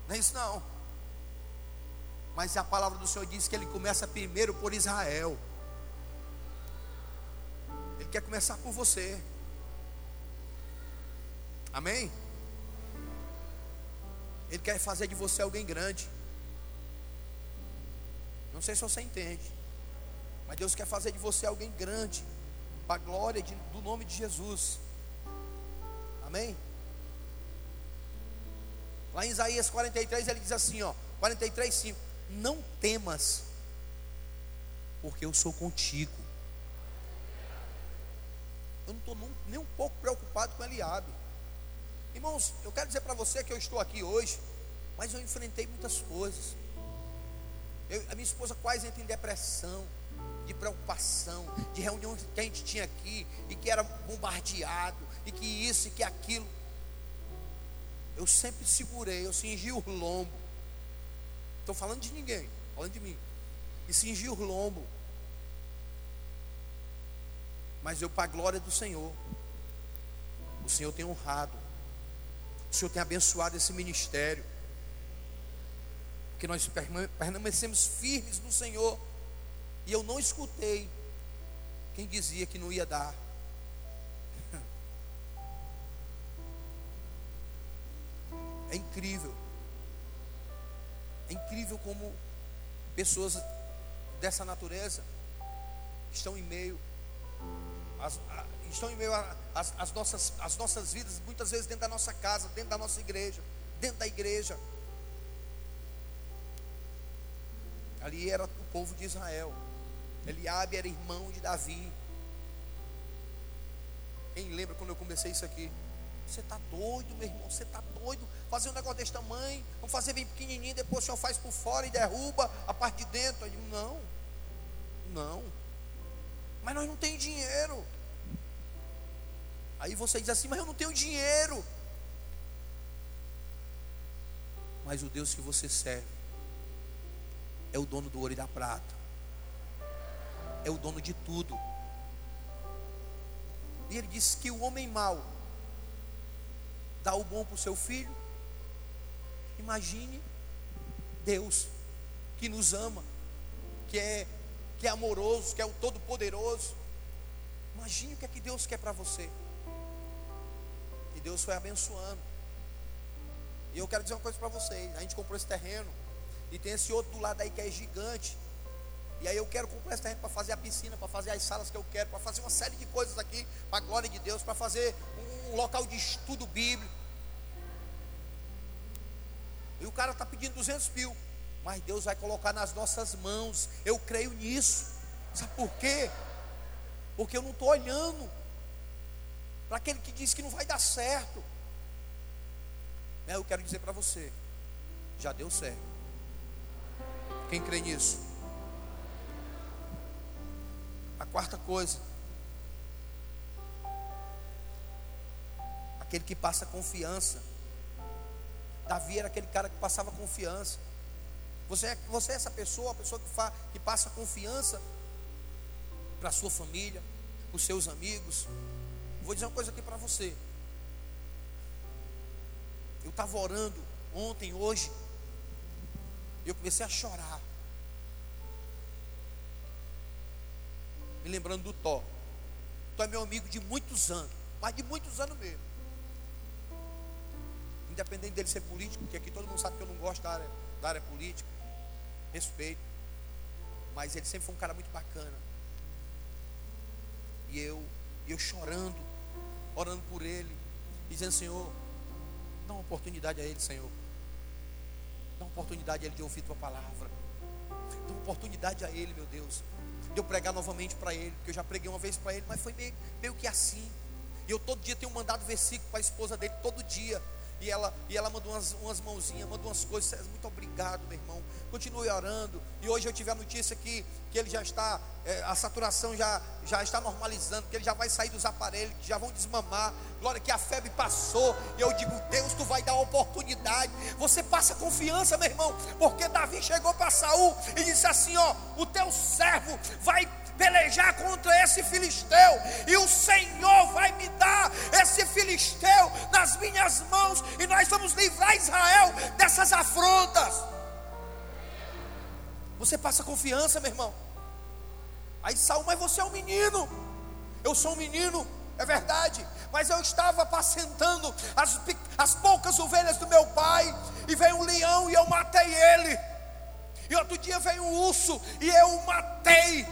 não é isso não. Mas a palavra do Senhor diz que Ele começa primeiro por Israel. Ele quer começar por você. Amém? Ele quer fazer de você alguém grande. Não sei se você entende. Mas Deus quer fazer de você alguém grande para a glória de, do nome de Jesus. Amém? Lá em Isaías 43 ele diz assim, ó, 43, 5: Não temas, porque eu sou contigo. Eu não estou nem um pouco preocupado com Eliabe. Irmãos, eu quero dizer para você que eu estou aqui hoje, mas eu enfrentei muitas coisas. Eu, a minha esposa quase entra em depressão de preocupação, de reuniões que a gente tinha aqui, e que era bombardeado, e que isso e que aquilo. Eu sempre segurei, eu cingi o lombo. Estou falando de ninguém, falando de mim. E cingi o lombo. Mas eu, para a glória do Senhor, o Senhor tem honrado, o Senhor tem abençoado esse ministério, porque nós permanecemos firmes no Senhor. E eu não escutei quem dizia que não ia dar. É incrível. É incrível como pessoas dessa natureza estão em meio as, a, estão em meio às nossas, as nossas vidas, muitas vezes dentro da nossa casa, dentro da nossa igreja, dentro da igreja. Ali era o povo de Israel. Eliabe era irmão de Davi. Quem lembra quando eu comecei isso aqui? Você está doido, meu irmão? Você está doido? Fazer um negócio desse tamanho, vamos fazer bem pequenininho, depois o senhor faz por fora e derruba a parte de dentro. Eu digo, não, não. Mas nós não temos dinheiro. Aí você diz assim, mas eu não tenho dinheiro. Mas o Deus que você serve é o dono do ouro e da prata é o dono de tudo. E ele diz que o homem mau dá o bom para o seu filho. Imagine Deus que nos ama, que é, que é amoroso, que é o Todo-Poderoso. Imagine o que é que Deus quer para você. E Deus foi abençoando. E eu quero dizer uma coisa para vocês: a gente comprou esse terreno, e tem esse outro do lado aí que é gigante. E aí eu quero comprar esse terreno para fazer a piscina, para fazer as salas que eu quero, para fazer uma série de coisas aqui, para a glória de Deus, para fazer um local de estudo bíblico. E o cara está pedindo 200 mil. Mas Deus vai colocar nas nossas mãos. Eu creio nisso. Sabe por quê? Porque eu não estou olhando para aquele que diz que não vai dar certo. É, eu quero dizer para você, já deu certo. Quem crê nisso? A quarta coisa, aquele que passa confiança. Davi era aquele cara que passava confiança. Você é, você é essa pessoa, a pessoa que, fa, que passa confiança para a sua família, para os seus amigos. Vou dizer uma coisa aqui para você. Eu estava orando ontem, hoje, e eu comecei a chorar. Lembrando do Tó. Tó é meu amigo de muitos anos, mas de muitos anos mesmo. Independente dele ser político, porque aqui todo mundo sabe que eu não gosto da área, da área política. Respeito. Mas ele sempre foi um cara muito bacana. E eu, eu chorando, orando por ele, dizendo, Senhor, dá uma oportunidade a ele, Senhor. Dá uma oportunidade a ele de ouvir tua palavra. Dá uma oportunidade a ele, meu Deus, de eu pregar novamente para ele, porque eu já preguei uma vez para ele, mas foi meio, meio que assim. E eu todo dia tenho mandado versículo para a esposa dele, todo dia. E ela, e ela mandou umas, umas mãozinhas, mandou umas coisas. Muito obrigado, meu irmão. Continue orando. E hoje eu tive a notícia que, que ele já está, é, a saturação já, já está normalizando, que ele já vai sair dos aparelhos, que já vão desmamar. Glória que a febre passou. E eu digo, Deus, tu vai dar oportunidade. Você passa confiança, meu irmão. Porque Davi chegou para Saul e disse assim: ó, o teu servo vai pelejar contra esse filisteu, e o Senhor vai me dar esse filisteu nas minhas mãos, e nós vamos livrar Israel dessas afrontas. Você passa confiança, meu irmão. Aí Saul, mas você é um menino. Eu sou um menino, é verdade. Mas eu estava apacentando as, as poucas ovelhas do meu pai. E veio um leão e eu matei ele. E outro dia veio um urso e eu o matei.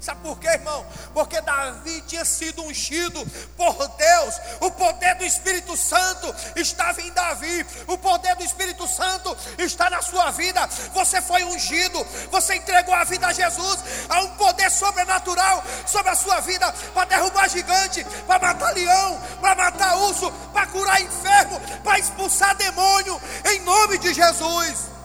Sabe por quê, irmão? Porque Davi tinha sido ungido por Deus. O poder do Espírito Santo estava em Davi. O poder do Espírito Santo está na sua vida. Você foi ungido. Você entregou a vida a Jesus. Há um poder sobrenatural sobre a sua vida para derrubar gigante, para matar leão, para matar urso, para curar enfermo, para expulsar demônio. Em nome de Jesus.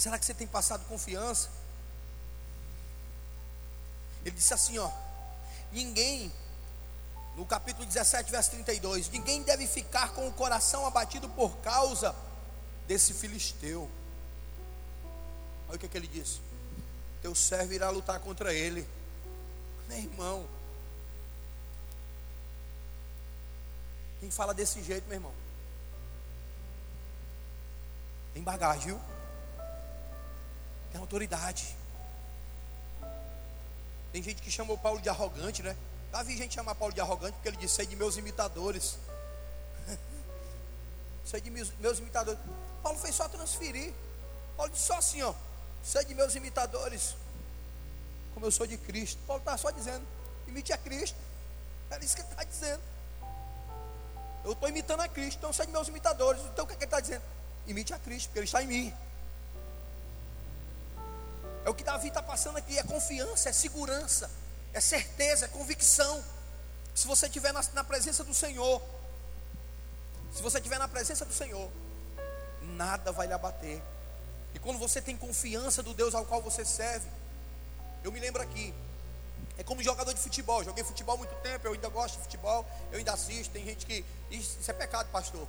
Será que você tem passado confiança? Ele disse assim, ó: Ninguém no capítulo 17, verso 32, ninguém deve ficar com o coração abatido por causa desse filisteu. Olha o que, é que ele disse: Teu servo irá lutar contra ele. Meu irmão, quem fala desse jeito, meu irmão, tem bagagem, viu? Tem autoridade. Tem gente que chamou Paulo de arrogante, né? Davi gente chamar Paulo de arrogante porque ele disse: Sei de meus imitadores. Sei de meus, meus imitadores. Paulo fez só transferir. Paulo disse só assim: ó, Sei de meus imitadores. Como eu sou de Cristo. Paulo está só dizendo: Imite a Cristo. É isso que ele está dizendo. Eu estou imitando a Cristo, então sei de meus imitadores. Então o que, é que ele está dizendo? Imite a Cristo, porque ele está em mim. É o que Davi está passando aqui: é confiança, é segurança, é certeza, é convicção. Se você estiver na, na presença do Senhor, se você estiver na presença do Senhor, nada vai lhe abater. E quando você tem confiança do Deus ao qual você serve, eu me lembro aqui, é como jogador de futebol. Joguei futebol há muito tempo, eu ainda gosto de futebol, eu ainda assisto. Tem gente que. Isso, isso é pecado, pastor.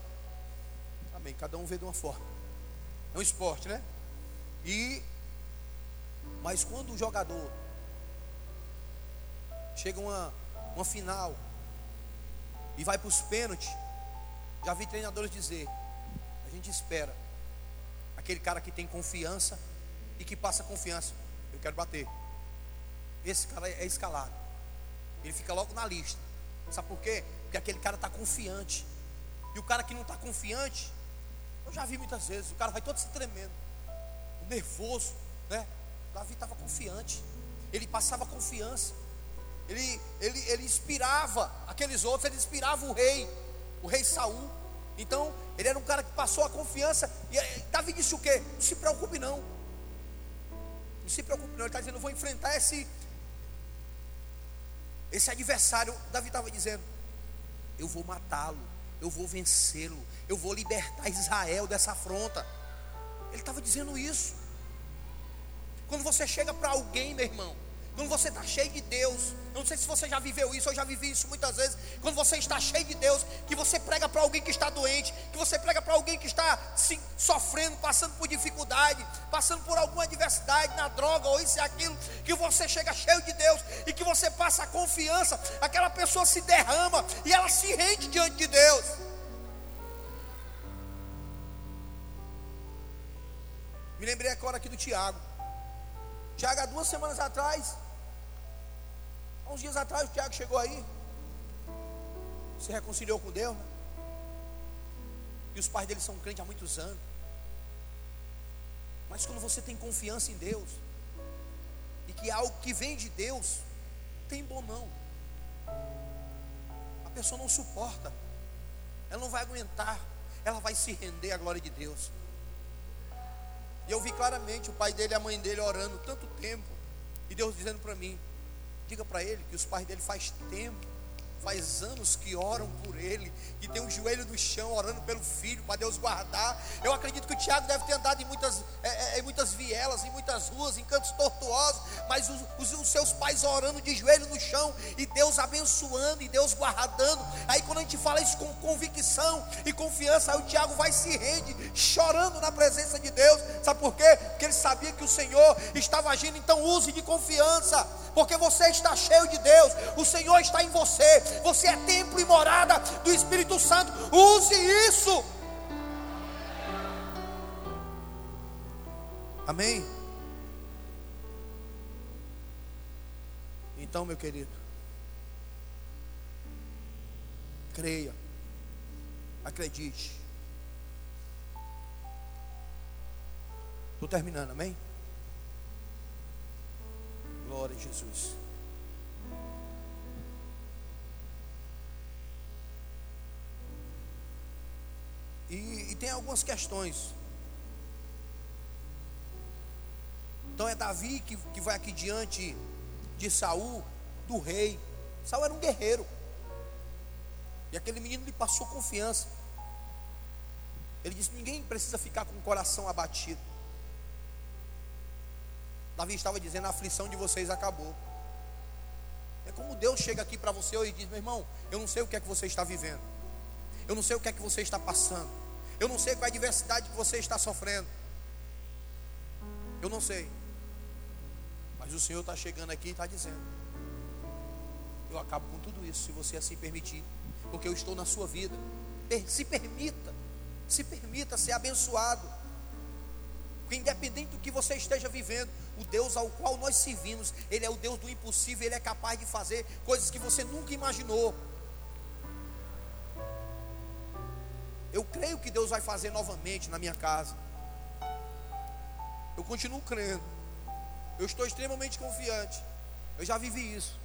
Amém. Cada um vê de uma forma. É um esporte, né? E mas quando o jogador chega uma, uma final e vai para os pênaltis, já vi treinadores dizer: a gente espera Aquele cara que tem confiança e que passa confiança. Eu quero bater. Esse cara é escalado. Ele fica logo na lista. Sabe por quê? Porque aquele cara está confiante. E o cara que não está confiante, eu já vi muitas vezes, o cara vai todo se tremendo, nervoso, né? Davi estava confiante, ele passava confiança, ele, ele, ele inspirava aqueles outros, ele inspirava o rei, o rei Saul. Então, ele era um cara que passou a confiança. E Davi disse o quê? Não se preocupe não. Não se preocupe não. Ele está dizendo, eu vou enfrentar esse, esse adversário. Davi estava dizendo, eu vou matá-lo, eu vou vencê-lo, eu vou libertar Israel dessa afronta. Ele estava dizendo isso. Quando você chega para alguém, meu irmão, quando você está cheio de Deus, eu não sei se você já viveu isso, eu já vivi isso muitas vezes. Quando você está cheio de Deus, que você prega para alguém que está doente, que você prega para alguém que está sim, sofrendo, passando por dificuldade, passando por alguma adversidade na droga ou isso e aquilo, que você chega cheio de Deus e que você passa a confiança, aquela pessoa se derrama e ela se rende diante de Deus. Me lembrei agora aqui do Tiago. Tiago, há duas semanas atrás, há uns dias atrás, o Tiago chegou aí, se reconciliou com Deus, né? e os pais dele são crentes há muitos anos. Mas quando você tem confiança em Deus, e que algo que vem de Deus, tem bom não. A pessoa não suporta, ela não vai aguentar, ela vai se render à glória de Deus. E eu vi claramente o pai dele e a mãe dele orando tanto tempo. E Deus dizendo para mim: diga para ele que os pais dele faz tempo faz anos que oram por ele, que tem um joelho no chão orando pelo filho, para Deus guardar. Eu acredito que o Tiago deve ter andado em muitas, é, é, em muitas vielas, em muitas ruas, em cantos tortuosos, mas os, os, os, seus pais orando de joelho no chão, e Deus abençoando, e Deus guardando. Aí quando a gente fala isso com convicção e confiança, aí o Tiago vai se rende, chorando na presença de Deus. Sabe por quê? Porque ele sabia que o Senhor estava agindo, então use de confiança, porque você está cheio de Deus, o Senhor está em você você é templo e morada do Espírito Santo. Use isso. Amém? Então, meu querido, creia, acredite. Estou terminando, amém? Glória a Jesus. Tem algumas questões. Então é Davi que, que vai aqui diante de Saul, do rei. Saul era um guerreiro. E aquele menino lhe passou confiança. Ele disse: Ninguém precisa ficar com o coração abatido. Davi estava dizendo: A aflição de vocês acabou. É como Deus chega aqui para você e diz: Meu irmão, eu não sei o que é que você está vivendo. Eu não sei o que é que você está passando. Eu não sei qual é a adversidade que você está sofrendo. Eu não sei. Mas o Senhor está chegando aqui e está dizendo: Eu acabo com tudo isso, se você assim permitir, porque eu estou na sua vida. Se permita, se permita ser abençoado. Porque independente do que você esteja vivendo, o Deus ao qual nós servimos, Ele é o Deus do impossível, Ele é capaz de fazer coisas que você nunca imaginou. Eu creio que Deus vai fazer novamente na minha casa. Eu continuo crendo. Eu estou extremamente confiante. Eu já vivi isso.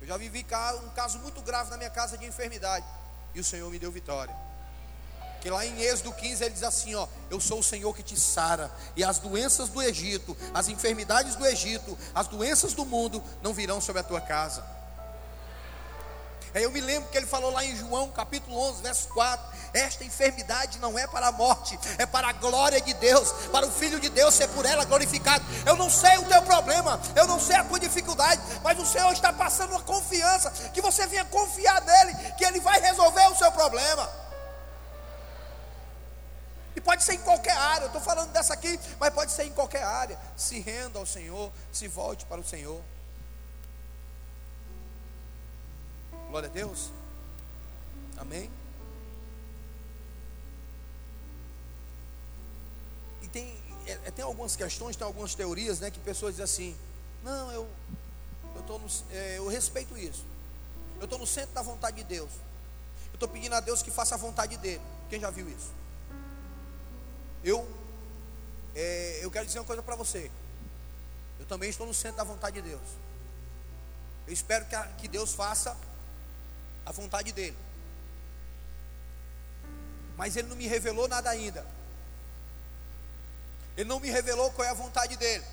Eu já vivi um caso muito grave na minha casa de enfermidade. E o Senhor me deu vitória. Que lá em Êxodo 15 ele diz assim: Ó, eu sou o Senhor que te sara, e as doenças do Egito, as enfermidades do Egito, as doenças do mundo não virão sobre a tua casa. Aí eu me lembro que ele falou lá em João capítulo 11, verso 4: Esta enfermidade não é para a morte, é para a glória de Deus, para o Filho de Deus ser por ela glorificado. Eu não sei o teu problema, eu não sei a tua dificuldade, mas o Senhor está passando uma confiança, que você venha confiar nele, que ele vai resolver o seu problema. E pode ser em qualquer área, eu estou falando dessa aqui, mas pode ser em qualquer área. Se renda ao Senhor, se volte para o Senhor. Glória a Deus. Amém. e tem, é, é, tem algumas questões, tem algumas teorias, né, que pessoas dizem assim: não, eu, eu, tô no, é, eu respeito isso. Eu estou no centro da vontade de Deus. Eu estou pedindo a Deus que faça a vontade dele. Quem já viu isso? Eu, é, eu quero dizer uma coisa para você. Eu também estou no centro da vontade de Deus. Eu espero que, a, que Deus faça a vontade dele. Mas ele não me revelou nada ainda. Ele não me revelou qual é a vontade dele.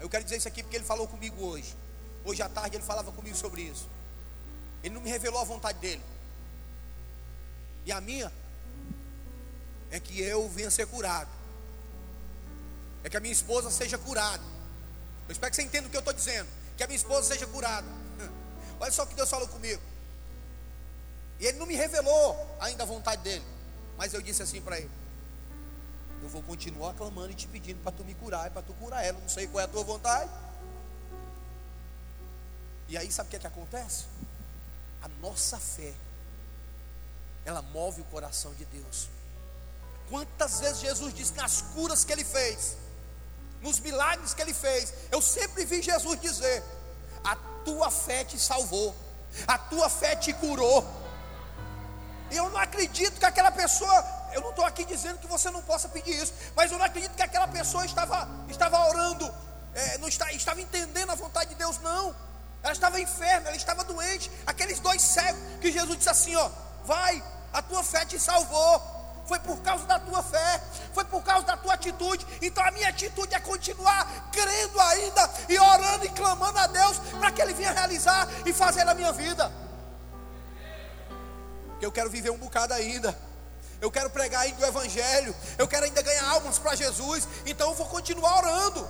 Eu quero dizer isso aqui porque ele falou comigo hoje. Hoje à tarde ele falava comigo sobre isso. Ele não me revelou a vontade dele. E a minha é que eu venha ser curado. É que a minha esposa seja curada. Eu espero que você entenda o que eu estou dizendo. Que a minha esposa seja curada. Olha só o que Deus falou comigo. E ele não me revelou ainda a vontade dele. Mas eu disse assim para ele: eu vou continuar clamando e te pedindo para tu me curar, para tu curar ela. Não sei qual é a tua vontade. E aí sabe o que é que acontece? A nossa fé, ela move o coração de Deus. Quantas vezes Jesus diz que nas curas que ele fez, nos milagres que ele fez, eu sempre vi Jesus dizer: tua fé te salvou, a tua fé te curou. Eu não acredito que aquela pessoa eu não estou aqui dizendo que você não possa pedir isso, mas eu não acredito que aquela pessoa estava, estava orando, é, não está, estava entendendo a vontade de Deus, não. Ela estava enferma, ela estava doente. Aqueles dois cegos que Jesus disse assim: ó, vai, a tua fé te salvou. Foi por causa da tua fé, foi por causa da tua atitude. Então a minha atitude é continuar crendo ainda e orando e clamando a Deus para que Ele venha realizar e fazer na minha vida. Eu quero viver um bocado ainda eu quero pregar ainda o Evangelho, eu quero ainda ganhar almas para Jesus, então eu vou continuar orando.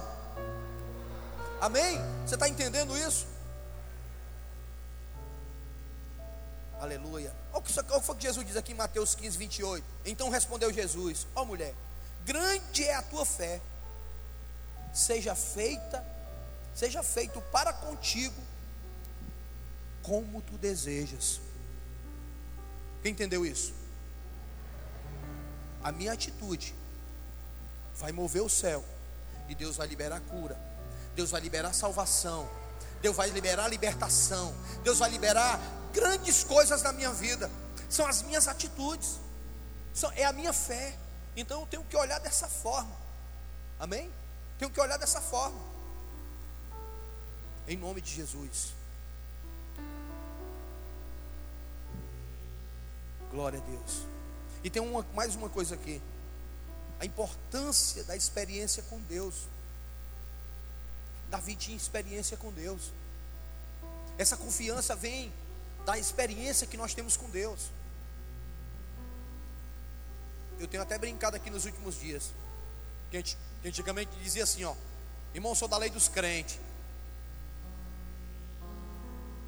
Amém? Você está entendendo isso? Aleluia. Olha o que foi que Jesus diz aqui em Mateus 15, 28. Então respondeu Jesus: Ó oh, mulher, grande é a tua fé, seja feita, seja feito para contigo como tu desejas. Quem entendeu isso? a minha atitude vai mover o céu e Deus vai liberar cura, Deus vai liberar salvação, Deus vai liberar libertação, Deus vai liberar grandes coisas na minha vida. São as minhas atitudes, é a minha fé. Então eu tenho que olhar dessa forma. Amém? Tenho que olhar dessa forma. Em nome de Jesus. Glória a Deus. E tem uma, mais uma coisa aqui: a importância da experiência com Deus. Davi tinha experiência com Deus. Essa confiança vem da experiência que nós temos com Deus. Eu tenho até brincado aqui nos últimos dias. Que, que antigamente dizia assim, ó, irmão, sou da lei dos crentes.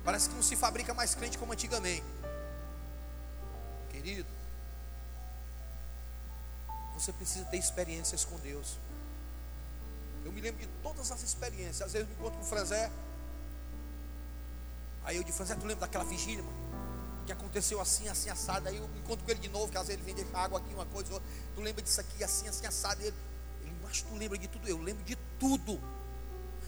Parece que não se fabrica mais crente como antigamente. Querido, você precisa ter experiências com Deus. Eu me lembro de todas as experiências. Às vezes eu me encontro com o Franzé. Aí eu digo, Franzé, tu lembra daquela vigília, mano? Que aconteceu assim, assim, assado. Aí eu encontro com ele de novo, que às vezes ele vem deixar água aqui, uma coisa, outra. Tu lembra disso aqui, assim, assim, assado. Ele, ele, mas tu lembra de tudo? Eu lembro de tudo.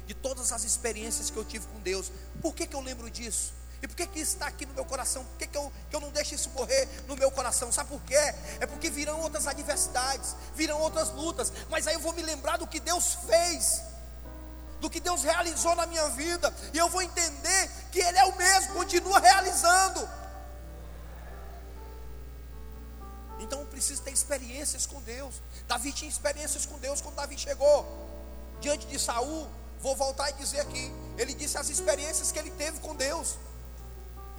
De todas as experiências que eu tive com Deus. Por que, que eu lembro disso? E por que, que está aqui no meu coração? Por que, que, eu, que eu não deixo isso morrer no meu coração? Sabe por quê? É porque virão outras adversidades, virão outras lutas, mas aí eu vou me lembrar do que Deus fez, do que Deus realizou na minha vida, e eu vou entender que Ele é o mesmo, continua realizando. Então eu preciso ter experiências com Deus. Davi tinha experiências com Deus quando Davi chegou diante de Saul. Vou voltar e dizer aqui. Ele disse as experiências que ele teve com Deus.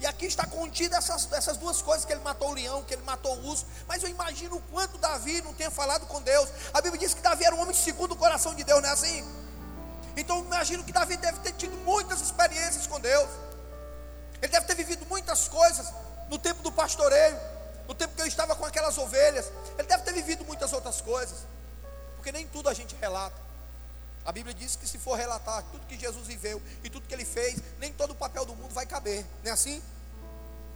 E aqui está contida essas, essas duas coisas: que ele matou o leão, que ele matou o urso. Mas eu imagino o quanto Davi não tenha falado com Deus. A Bíblia diz que Davi era um homem segundo o coração de Deus, não é assim? Então imagino que Davi deve ter tido muitas experiências com Deus. Ele deve ter vivido muitas coisas no tempo do pastoreio, no tempo que eu estava com aquelas ovelhas. Ele deve ter vivido muitas outras coisas, porque nem tudo a gente relata. A Bíblia diz que se for relatar tudo que Jesus viveu e tudo que ele fez, nem todo o papel do mundo vai caber, não é assim?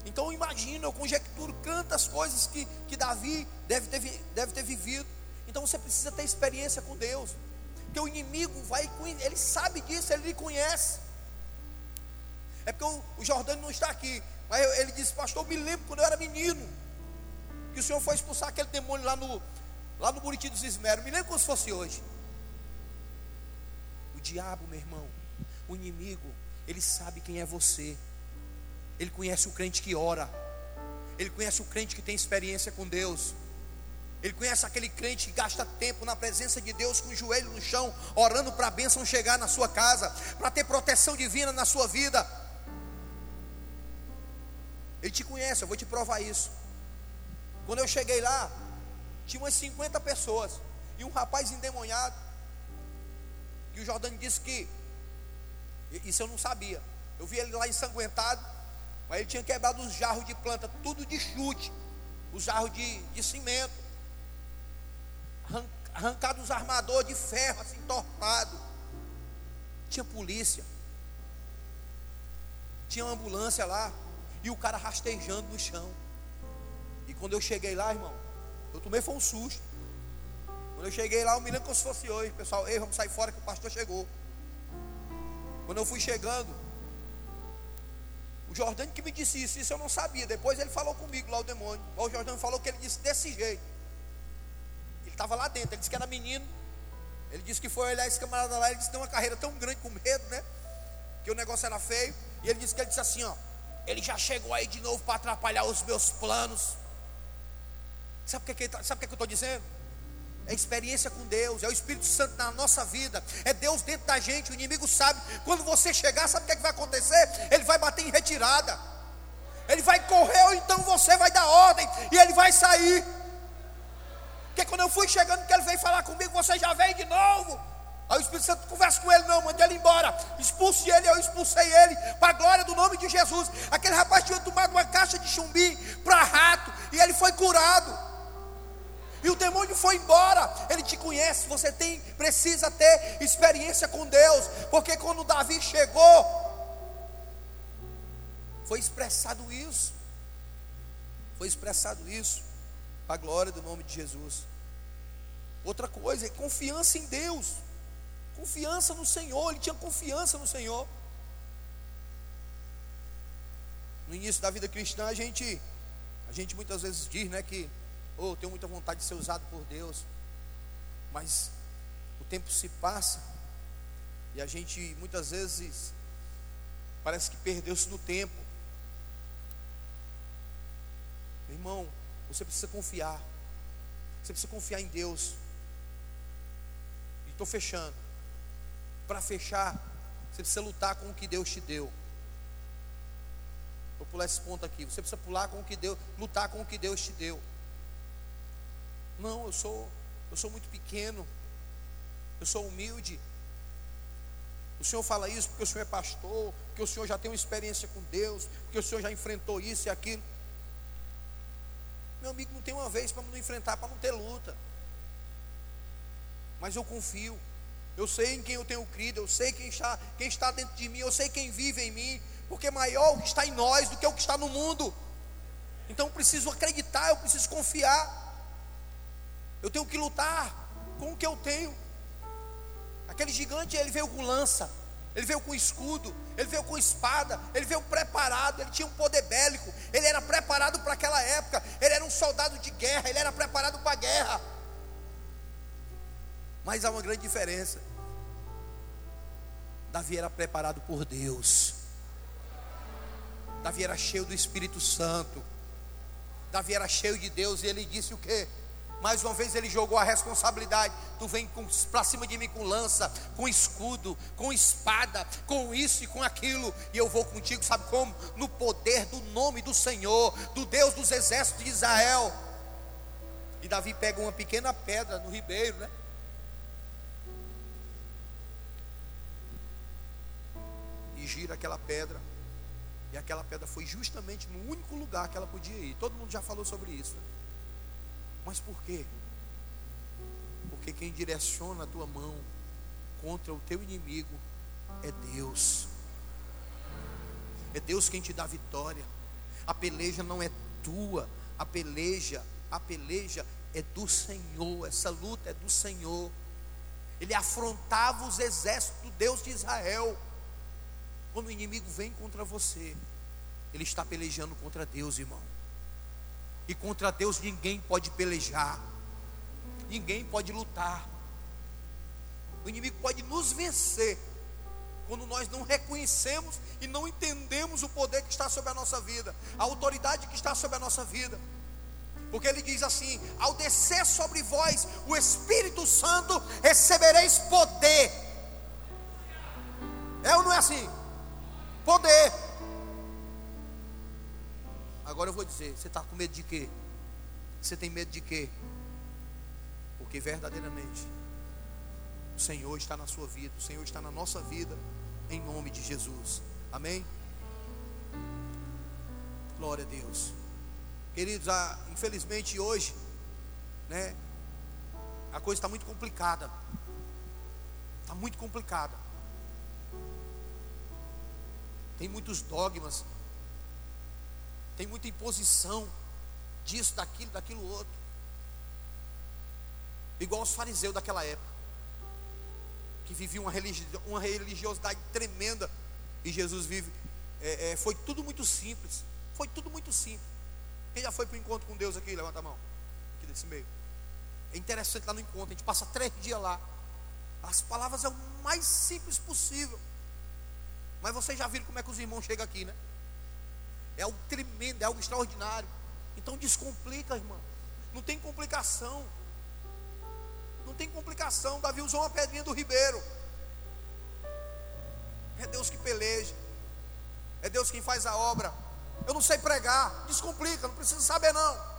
Então eu imagino, eu conjecturo tantas coisas que, que Davi deve ter, deve ter vivido. Então você precisa ter experiência com Deus. O inimigo vai, ele sabe disso, ele lhe conhece. É porque o, o Jordânia não está aqui. Mas ele disse, pastor, eu me lembro quando eu era menino. Que o Senhor foi expulsar aquele demônio lá no, lá no Buriti dos Esmeros. Me lembro como se fosse hoje. O diabo, meu irmão, o inimigo, ele sabe quem é você. Ele conhece o crente que ora. Ele conhece o crente que tem experiência com Deus. Ele conhece aquele crente que gasta tempo na presença de Deus com o joelho no chão, orando para a bênção chegar na sua casa, para ter proteção divina na sua vida. Ele te conhece, eu vou te provar isso. Quando eu cheguei lá, tinha umas 50 pessoas e um rapaz endemoniado. E o Jordão disse que isso eu não sabia. Eu vi ele lá ensanguentado, mas ele tinha quebrado os jarros de planta, tudo de chute, os jarros de, de cimento, arrancado os armadores de ferro, assim, entortado. Tinha polícia, tinha uma ambulância lá, e o cara rastejando no chão. E quando eu cheguei lá, irmão, eu tomei foi um susto. Quando eu cheguei lá, eu me lembro como se fosse hoje, pessoal, ei, vamos sair fora que o pastor chegou. Quando eu fui chegando, o Jordão que me disse isso, isso eu não sabia. Depois ele falou comigo lá, o demônio. O Jordão falou que ele disse desse jeito. Estava lá dentro, ele disse que era menino. Ele disse que foi olhar esse camarada lá, ele disse que tem uma carreira tão grande com medo, né? Que o negócio era feio. E ele disse que ele disse assim, ó. Ele já chegou aí de novo para atrapalhar os meus planos. Sabe o que, tá, sabe o que eu estou dizendo? É experiência com Deus, é o Espírito Santo na nossa vida, é Deus dentro da gente. O inimigo sabe, quando você chegar, sabe o que, é que vai acontecer? Ele vai bater em retirada, ele vai correr, ou então você vai dar ordem e ele vai sair. Porque quando eu fui chegando, que ele veio falar comigo, você já veio de novo. Aí o Espírito Santo conversa com ele, não, mande ele embora. Expulse ele, eu expulsei ele, para a glória do nome de Jesus. Aquele rapaz tinha tomado uma caixa de chumbim para rato, e ele foi curado. E o demônio foi embora. Ele te conhece, você tem, precisa ter experiência com Deus. Porque quando Davi chegou, foi expressado isso. Foi expressado isso. Para a glória do nome de Jesus. Outra coisa é confiança em Deus. Confiança no Senhor, ele tinha confiança no Senhor. No início da vida cristã, a gente, a gente muitas vezes diz, né, que, oh, tenho muita vontade de ser usado por Deus, mas o tempo se passa e a gente muitas vezes parece que perdeu-se no tempo. Irmão, você precisa confiar. Você precisa confiar em Deus. E estou fechando para fechar, você precisa lutar com o que Deus te deu. Vou pular esse ponto aqui. Você precisa pular com o que Deus, lutar com o que Deus te deu. Não, eu sou, eu sou muito pequeno. Eu sou humilde. O Senhor fala isso porque o Senhor é pastor, porque o Senhor já tem uma experiência com Deus, porque o Senhor já enfrentou isso e aquilo. Meu amigo, não tem uma vez para não enfrentar, para não ter luta. Mas eu confio. Eu sei em quem eu tenho crido, eu sei quem está, quem está dentro de mim, eu sei quem vive em mim, porque maior o que está em nós do que o que está no mundo. Então eu preciso acreditar, eu preciso confiar. Eu tenho que lutar com o que eu tenho. Aquele gigante, ele veio com lança, ele veio com escudo, ele veio com espada, ele veio preparado, ele tinha um poder bélico, ele era preparado para aquela época, ele era um soldado de guerra, ele era preparado para a guerra. Mas há uma grande diferença. Davi era preparado por Deus. Davi era cheio do Espírito Santo. Davi era cheio de Deus e ele disse o que? Mais uma vez ele jogou a responsabilidade. Tu vem para cima de mim com lança, com escudo, com espada, com isso e com aquilo, e eu vou contigo, sabe como? No poder do nome do Senhor, do Deus dos exércitos de Israel. E Davi pega uma pequena pedra no ribeiro, né? e gira aquela pedra. E aquela pedra foi justamente no único lugar que ela podia ir. Todo mundo já falou sobre isso. Né? Mas por quê? Porque quem direciona a tua mão contra o teu inimigo é Deus. É Deus quem te dá vitória. A peleja não é tua, a peleja, a peleja é do Senhor, essa luta é do Senhor. Ele afrontava os exércitos do Deus de Israel. Quando o inimigo vem contra você, ele está pelejando contra Deus, irmão. E contra Deus ninguém pode pelejar, ninguém pode lutar. O inimigo pode nos vencer quando nós não reconhecemos e não entendemos o poder que está sobre a nossa vida, a autoridade que está sobre a nossa vida. Porque ele diz assim: ao descer sobre vós o Espírito Santo, recebereis poder. É ou não é assim? Poder. Agora eu vou dizer: você está com medo de quê? Você tem medo de quê? Porque verdadeiramente o Senhor está na sua vida, o Senhor está na nossa vida, em nome de Jesus. Amém? Glória a Deus. Queridos, ah, infelizmente hoje, né, a coisa está muito complicada. Está muito complicada. Tem muitos dogmas, tem muita imposição disso, daquilo, daquilo outro. Igual os fariseus daquela época, que viviam uma, uma religiosidade tremenda, e Jesus vive. É, é, foi tudo muito simples. Foi tudo muito simples. Quem já foi para o encontro com Deus aqui? Levanta a mão. Aqui desse meio. É interessante lá no encontro. A gente passa três dias lá. As palavras é o mais simples possível. Mas vocês já viram como é que os irmãos chegam aqui, né? É algo tremendo, é algo extraordinário. Então descomplica, irmão. Não tem complicação. Não tem complicação. Davi usou uma pedrinha do ribeiro. É Deus que peleja. É Deus quem faz a obra. Eu não sei pregar, descomplica, não precisa saber não.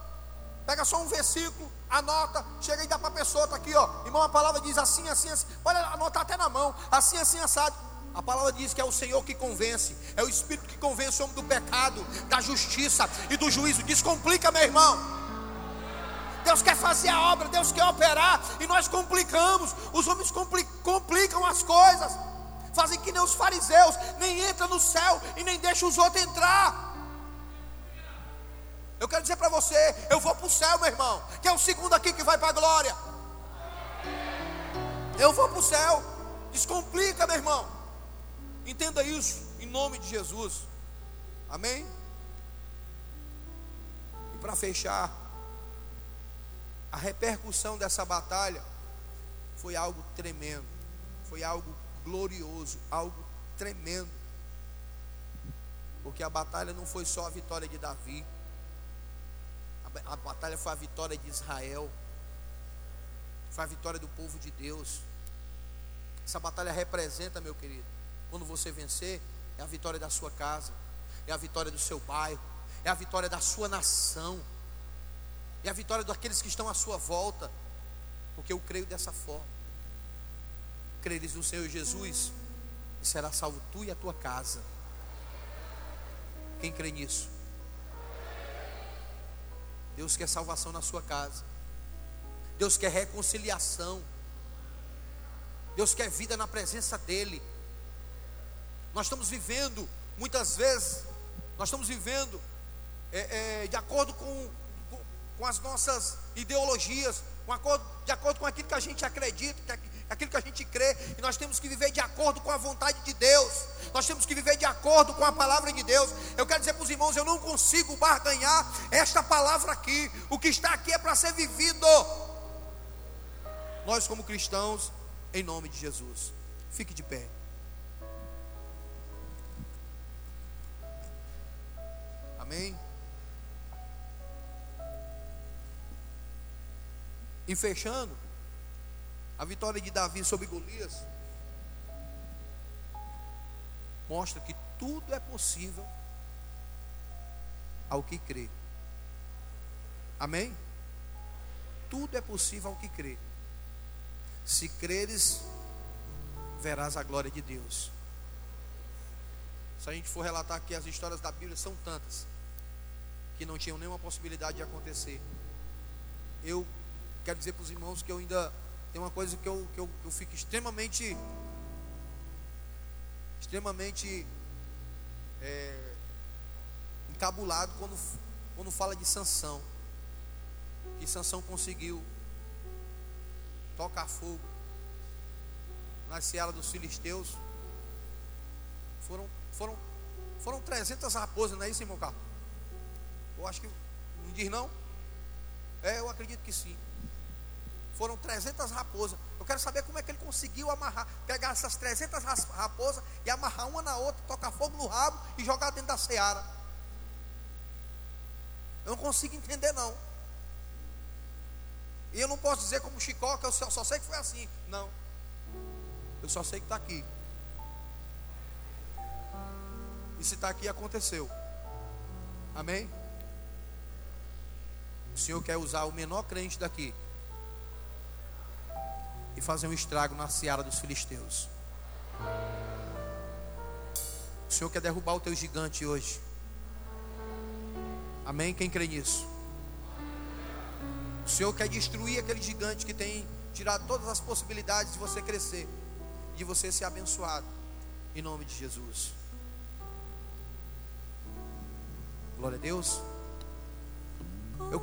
Pega só um versículo, anota, chega e dá para a pessoa, está aqui, ó. Irmão, a palavra diz assim, assim, assim. Pode anotar até na mão, assim, assim, assado. A palavra diz que é o Senhor que convence, é o Espírito que convence o homem do pecado, da justiça e do juízo. Descomplica, meu irmão. Deus quer fazer a obra, Deus quer operar, e nós complicamos. Os homens complicam as coisas, fazem que nem os fariseus, nem entra no céu e nem deixa os outros entrar. Eu quero dizer para você, eu vou para o céu, meu irmão, que é o segundo aqui que vai para a glória. Eu vou para o céu. Descomplica, meu irmão. Entenda isso em nome de Jesus. Amém? E para fechar, a repercussão dessa batalha foi algo tremendo, foi algo glorioso, algo tremendo. Porque a batalha não foi só a vitória de Davi, a batalha foi a vitória de Israel, foi a vitória do povo de Deus. Essa batalha representa, meu querido, quando você vencer, é a vitória da sua casa, é a vitória do seu bairro, é a vitória da sua nação, é a vitória daqueles que estão à sua volta, porque eu creio dessa forma. Creres no Senhor Jesus, e será salvo tu e a tua casa. Quem crê nisso? Deus quer salvação na sua casa. Deus quer reconciliação. Deus quer vida na presença dEle. Nós estamos vivendo, muitas vezes, nós estamos vivendo é, é, de acordo com, com, as nossas ideologias, com acordo, de acordo com aquilo que a gente acredita, aquilo que a gente crê, e nós temos que viver de acordo com a vontade de Deus, nós temos que viver de acordo com a palavra de Deus. Eu quero dizer para os irmãos: eu não consigo barganhar esta palavra aqui, o que está aqui é para ser vivido. Nós, como cristãos, em nome de Jesus, fique de pé. Amém. E fechando, a vitória de Davi sobre Golias mostra que tudo é possível ao que crê. Amém? Tudo é possível ao que crê. Se creres, verás a glória de Deus. Se a gente for relatar aqui as histórias da Bíblia, são tantas que não tinham nenhuma possibilidade de acontecer. Eu quero dizer para os irmãos que eu ainda tem uma coisa que eu, que eu, que eu fico extremamente, extremamente é, encabulado quando, quando fala de sanção. Que Sansão conseguiu tocar fogo na seara dos filisteus. Foram, foram, foram 300 raposas, não é isso, irmão Carlos? Eu acho que não diz não? É, eu acredito que sim. Foram 300 raposas. Eu quero saber como é que ele conseguiu amarrar, pegar essas 300 raposas e amarrar uma na outra, tocar fogo no rabo e jogar dentro da seara. Eu não consigo entender não. E eu não posso dizer como Chicó, que eu só, só sei que foi assim. Não. Eu só sei que está aqui. E se está aqui, aconteceu. Amém? O Senhor quer usar o menor crente daqui e fazer um estrago na seara dos filisteus. O Senhor quer derrubar o teu gigante hoje. Amém? Quem crê nisso? O Senhor quer destruir aquele gigante que tem tirado todas as possibilidades de você crescer, de você ser abençoado. Em nome de Jesus. Glória a Deus. Eu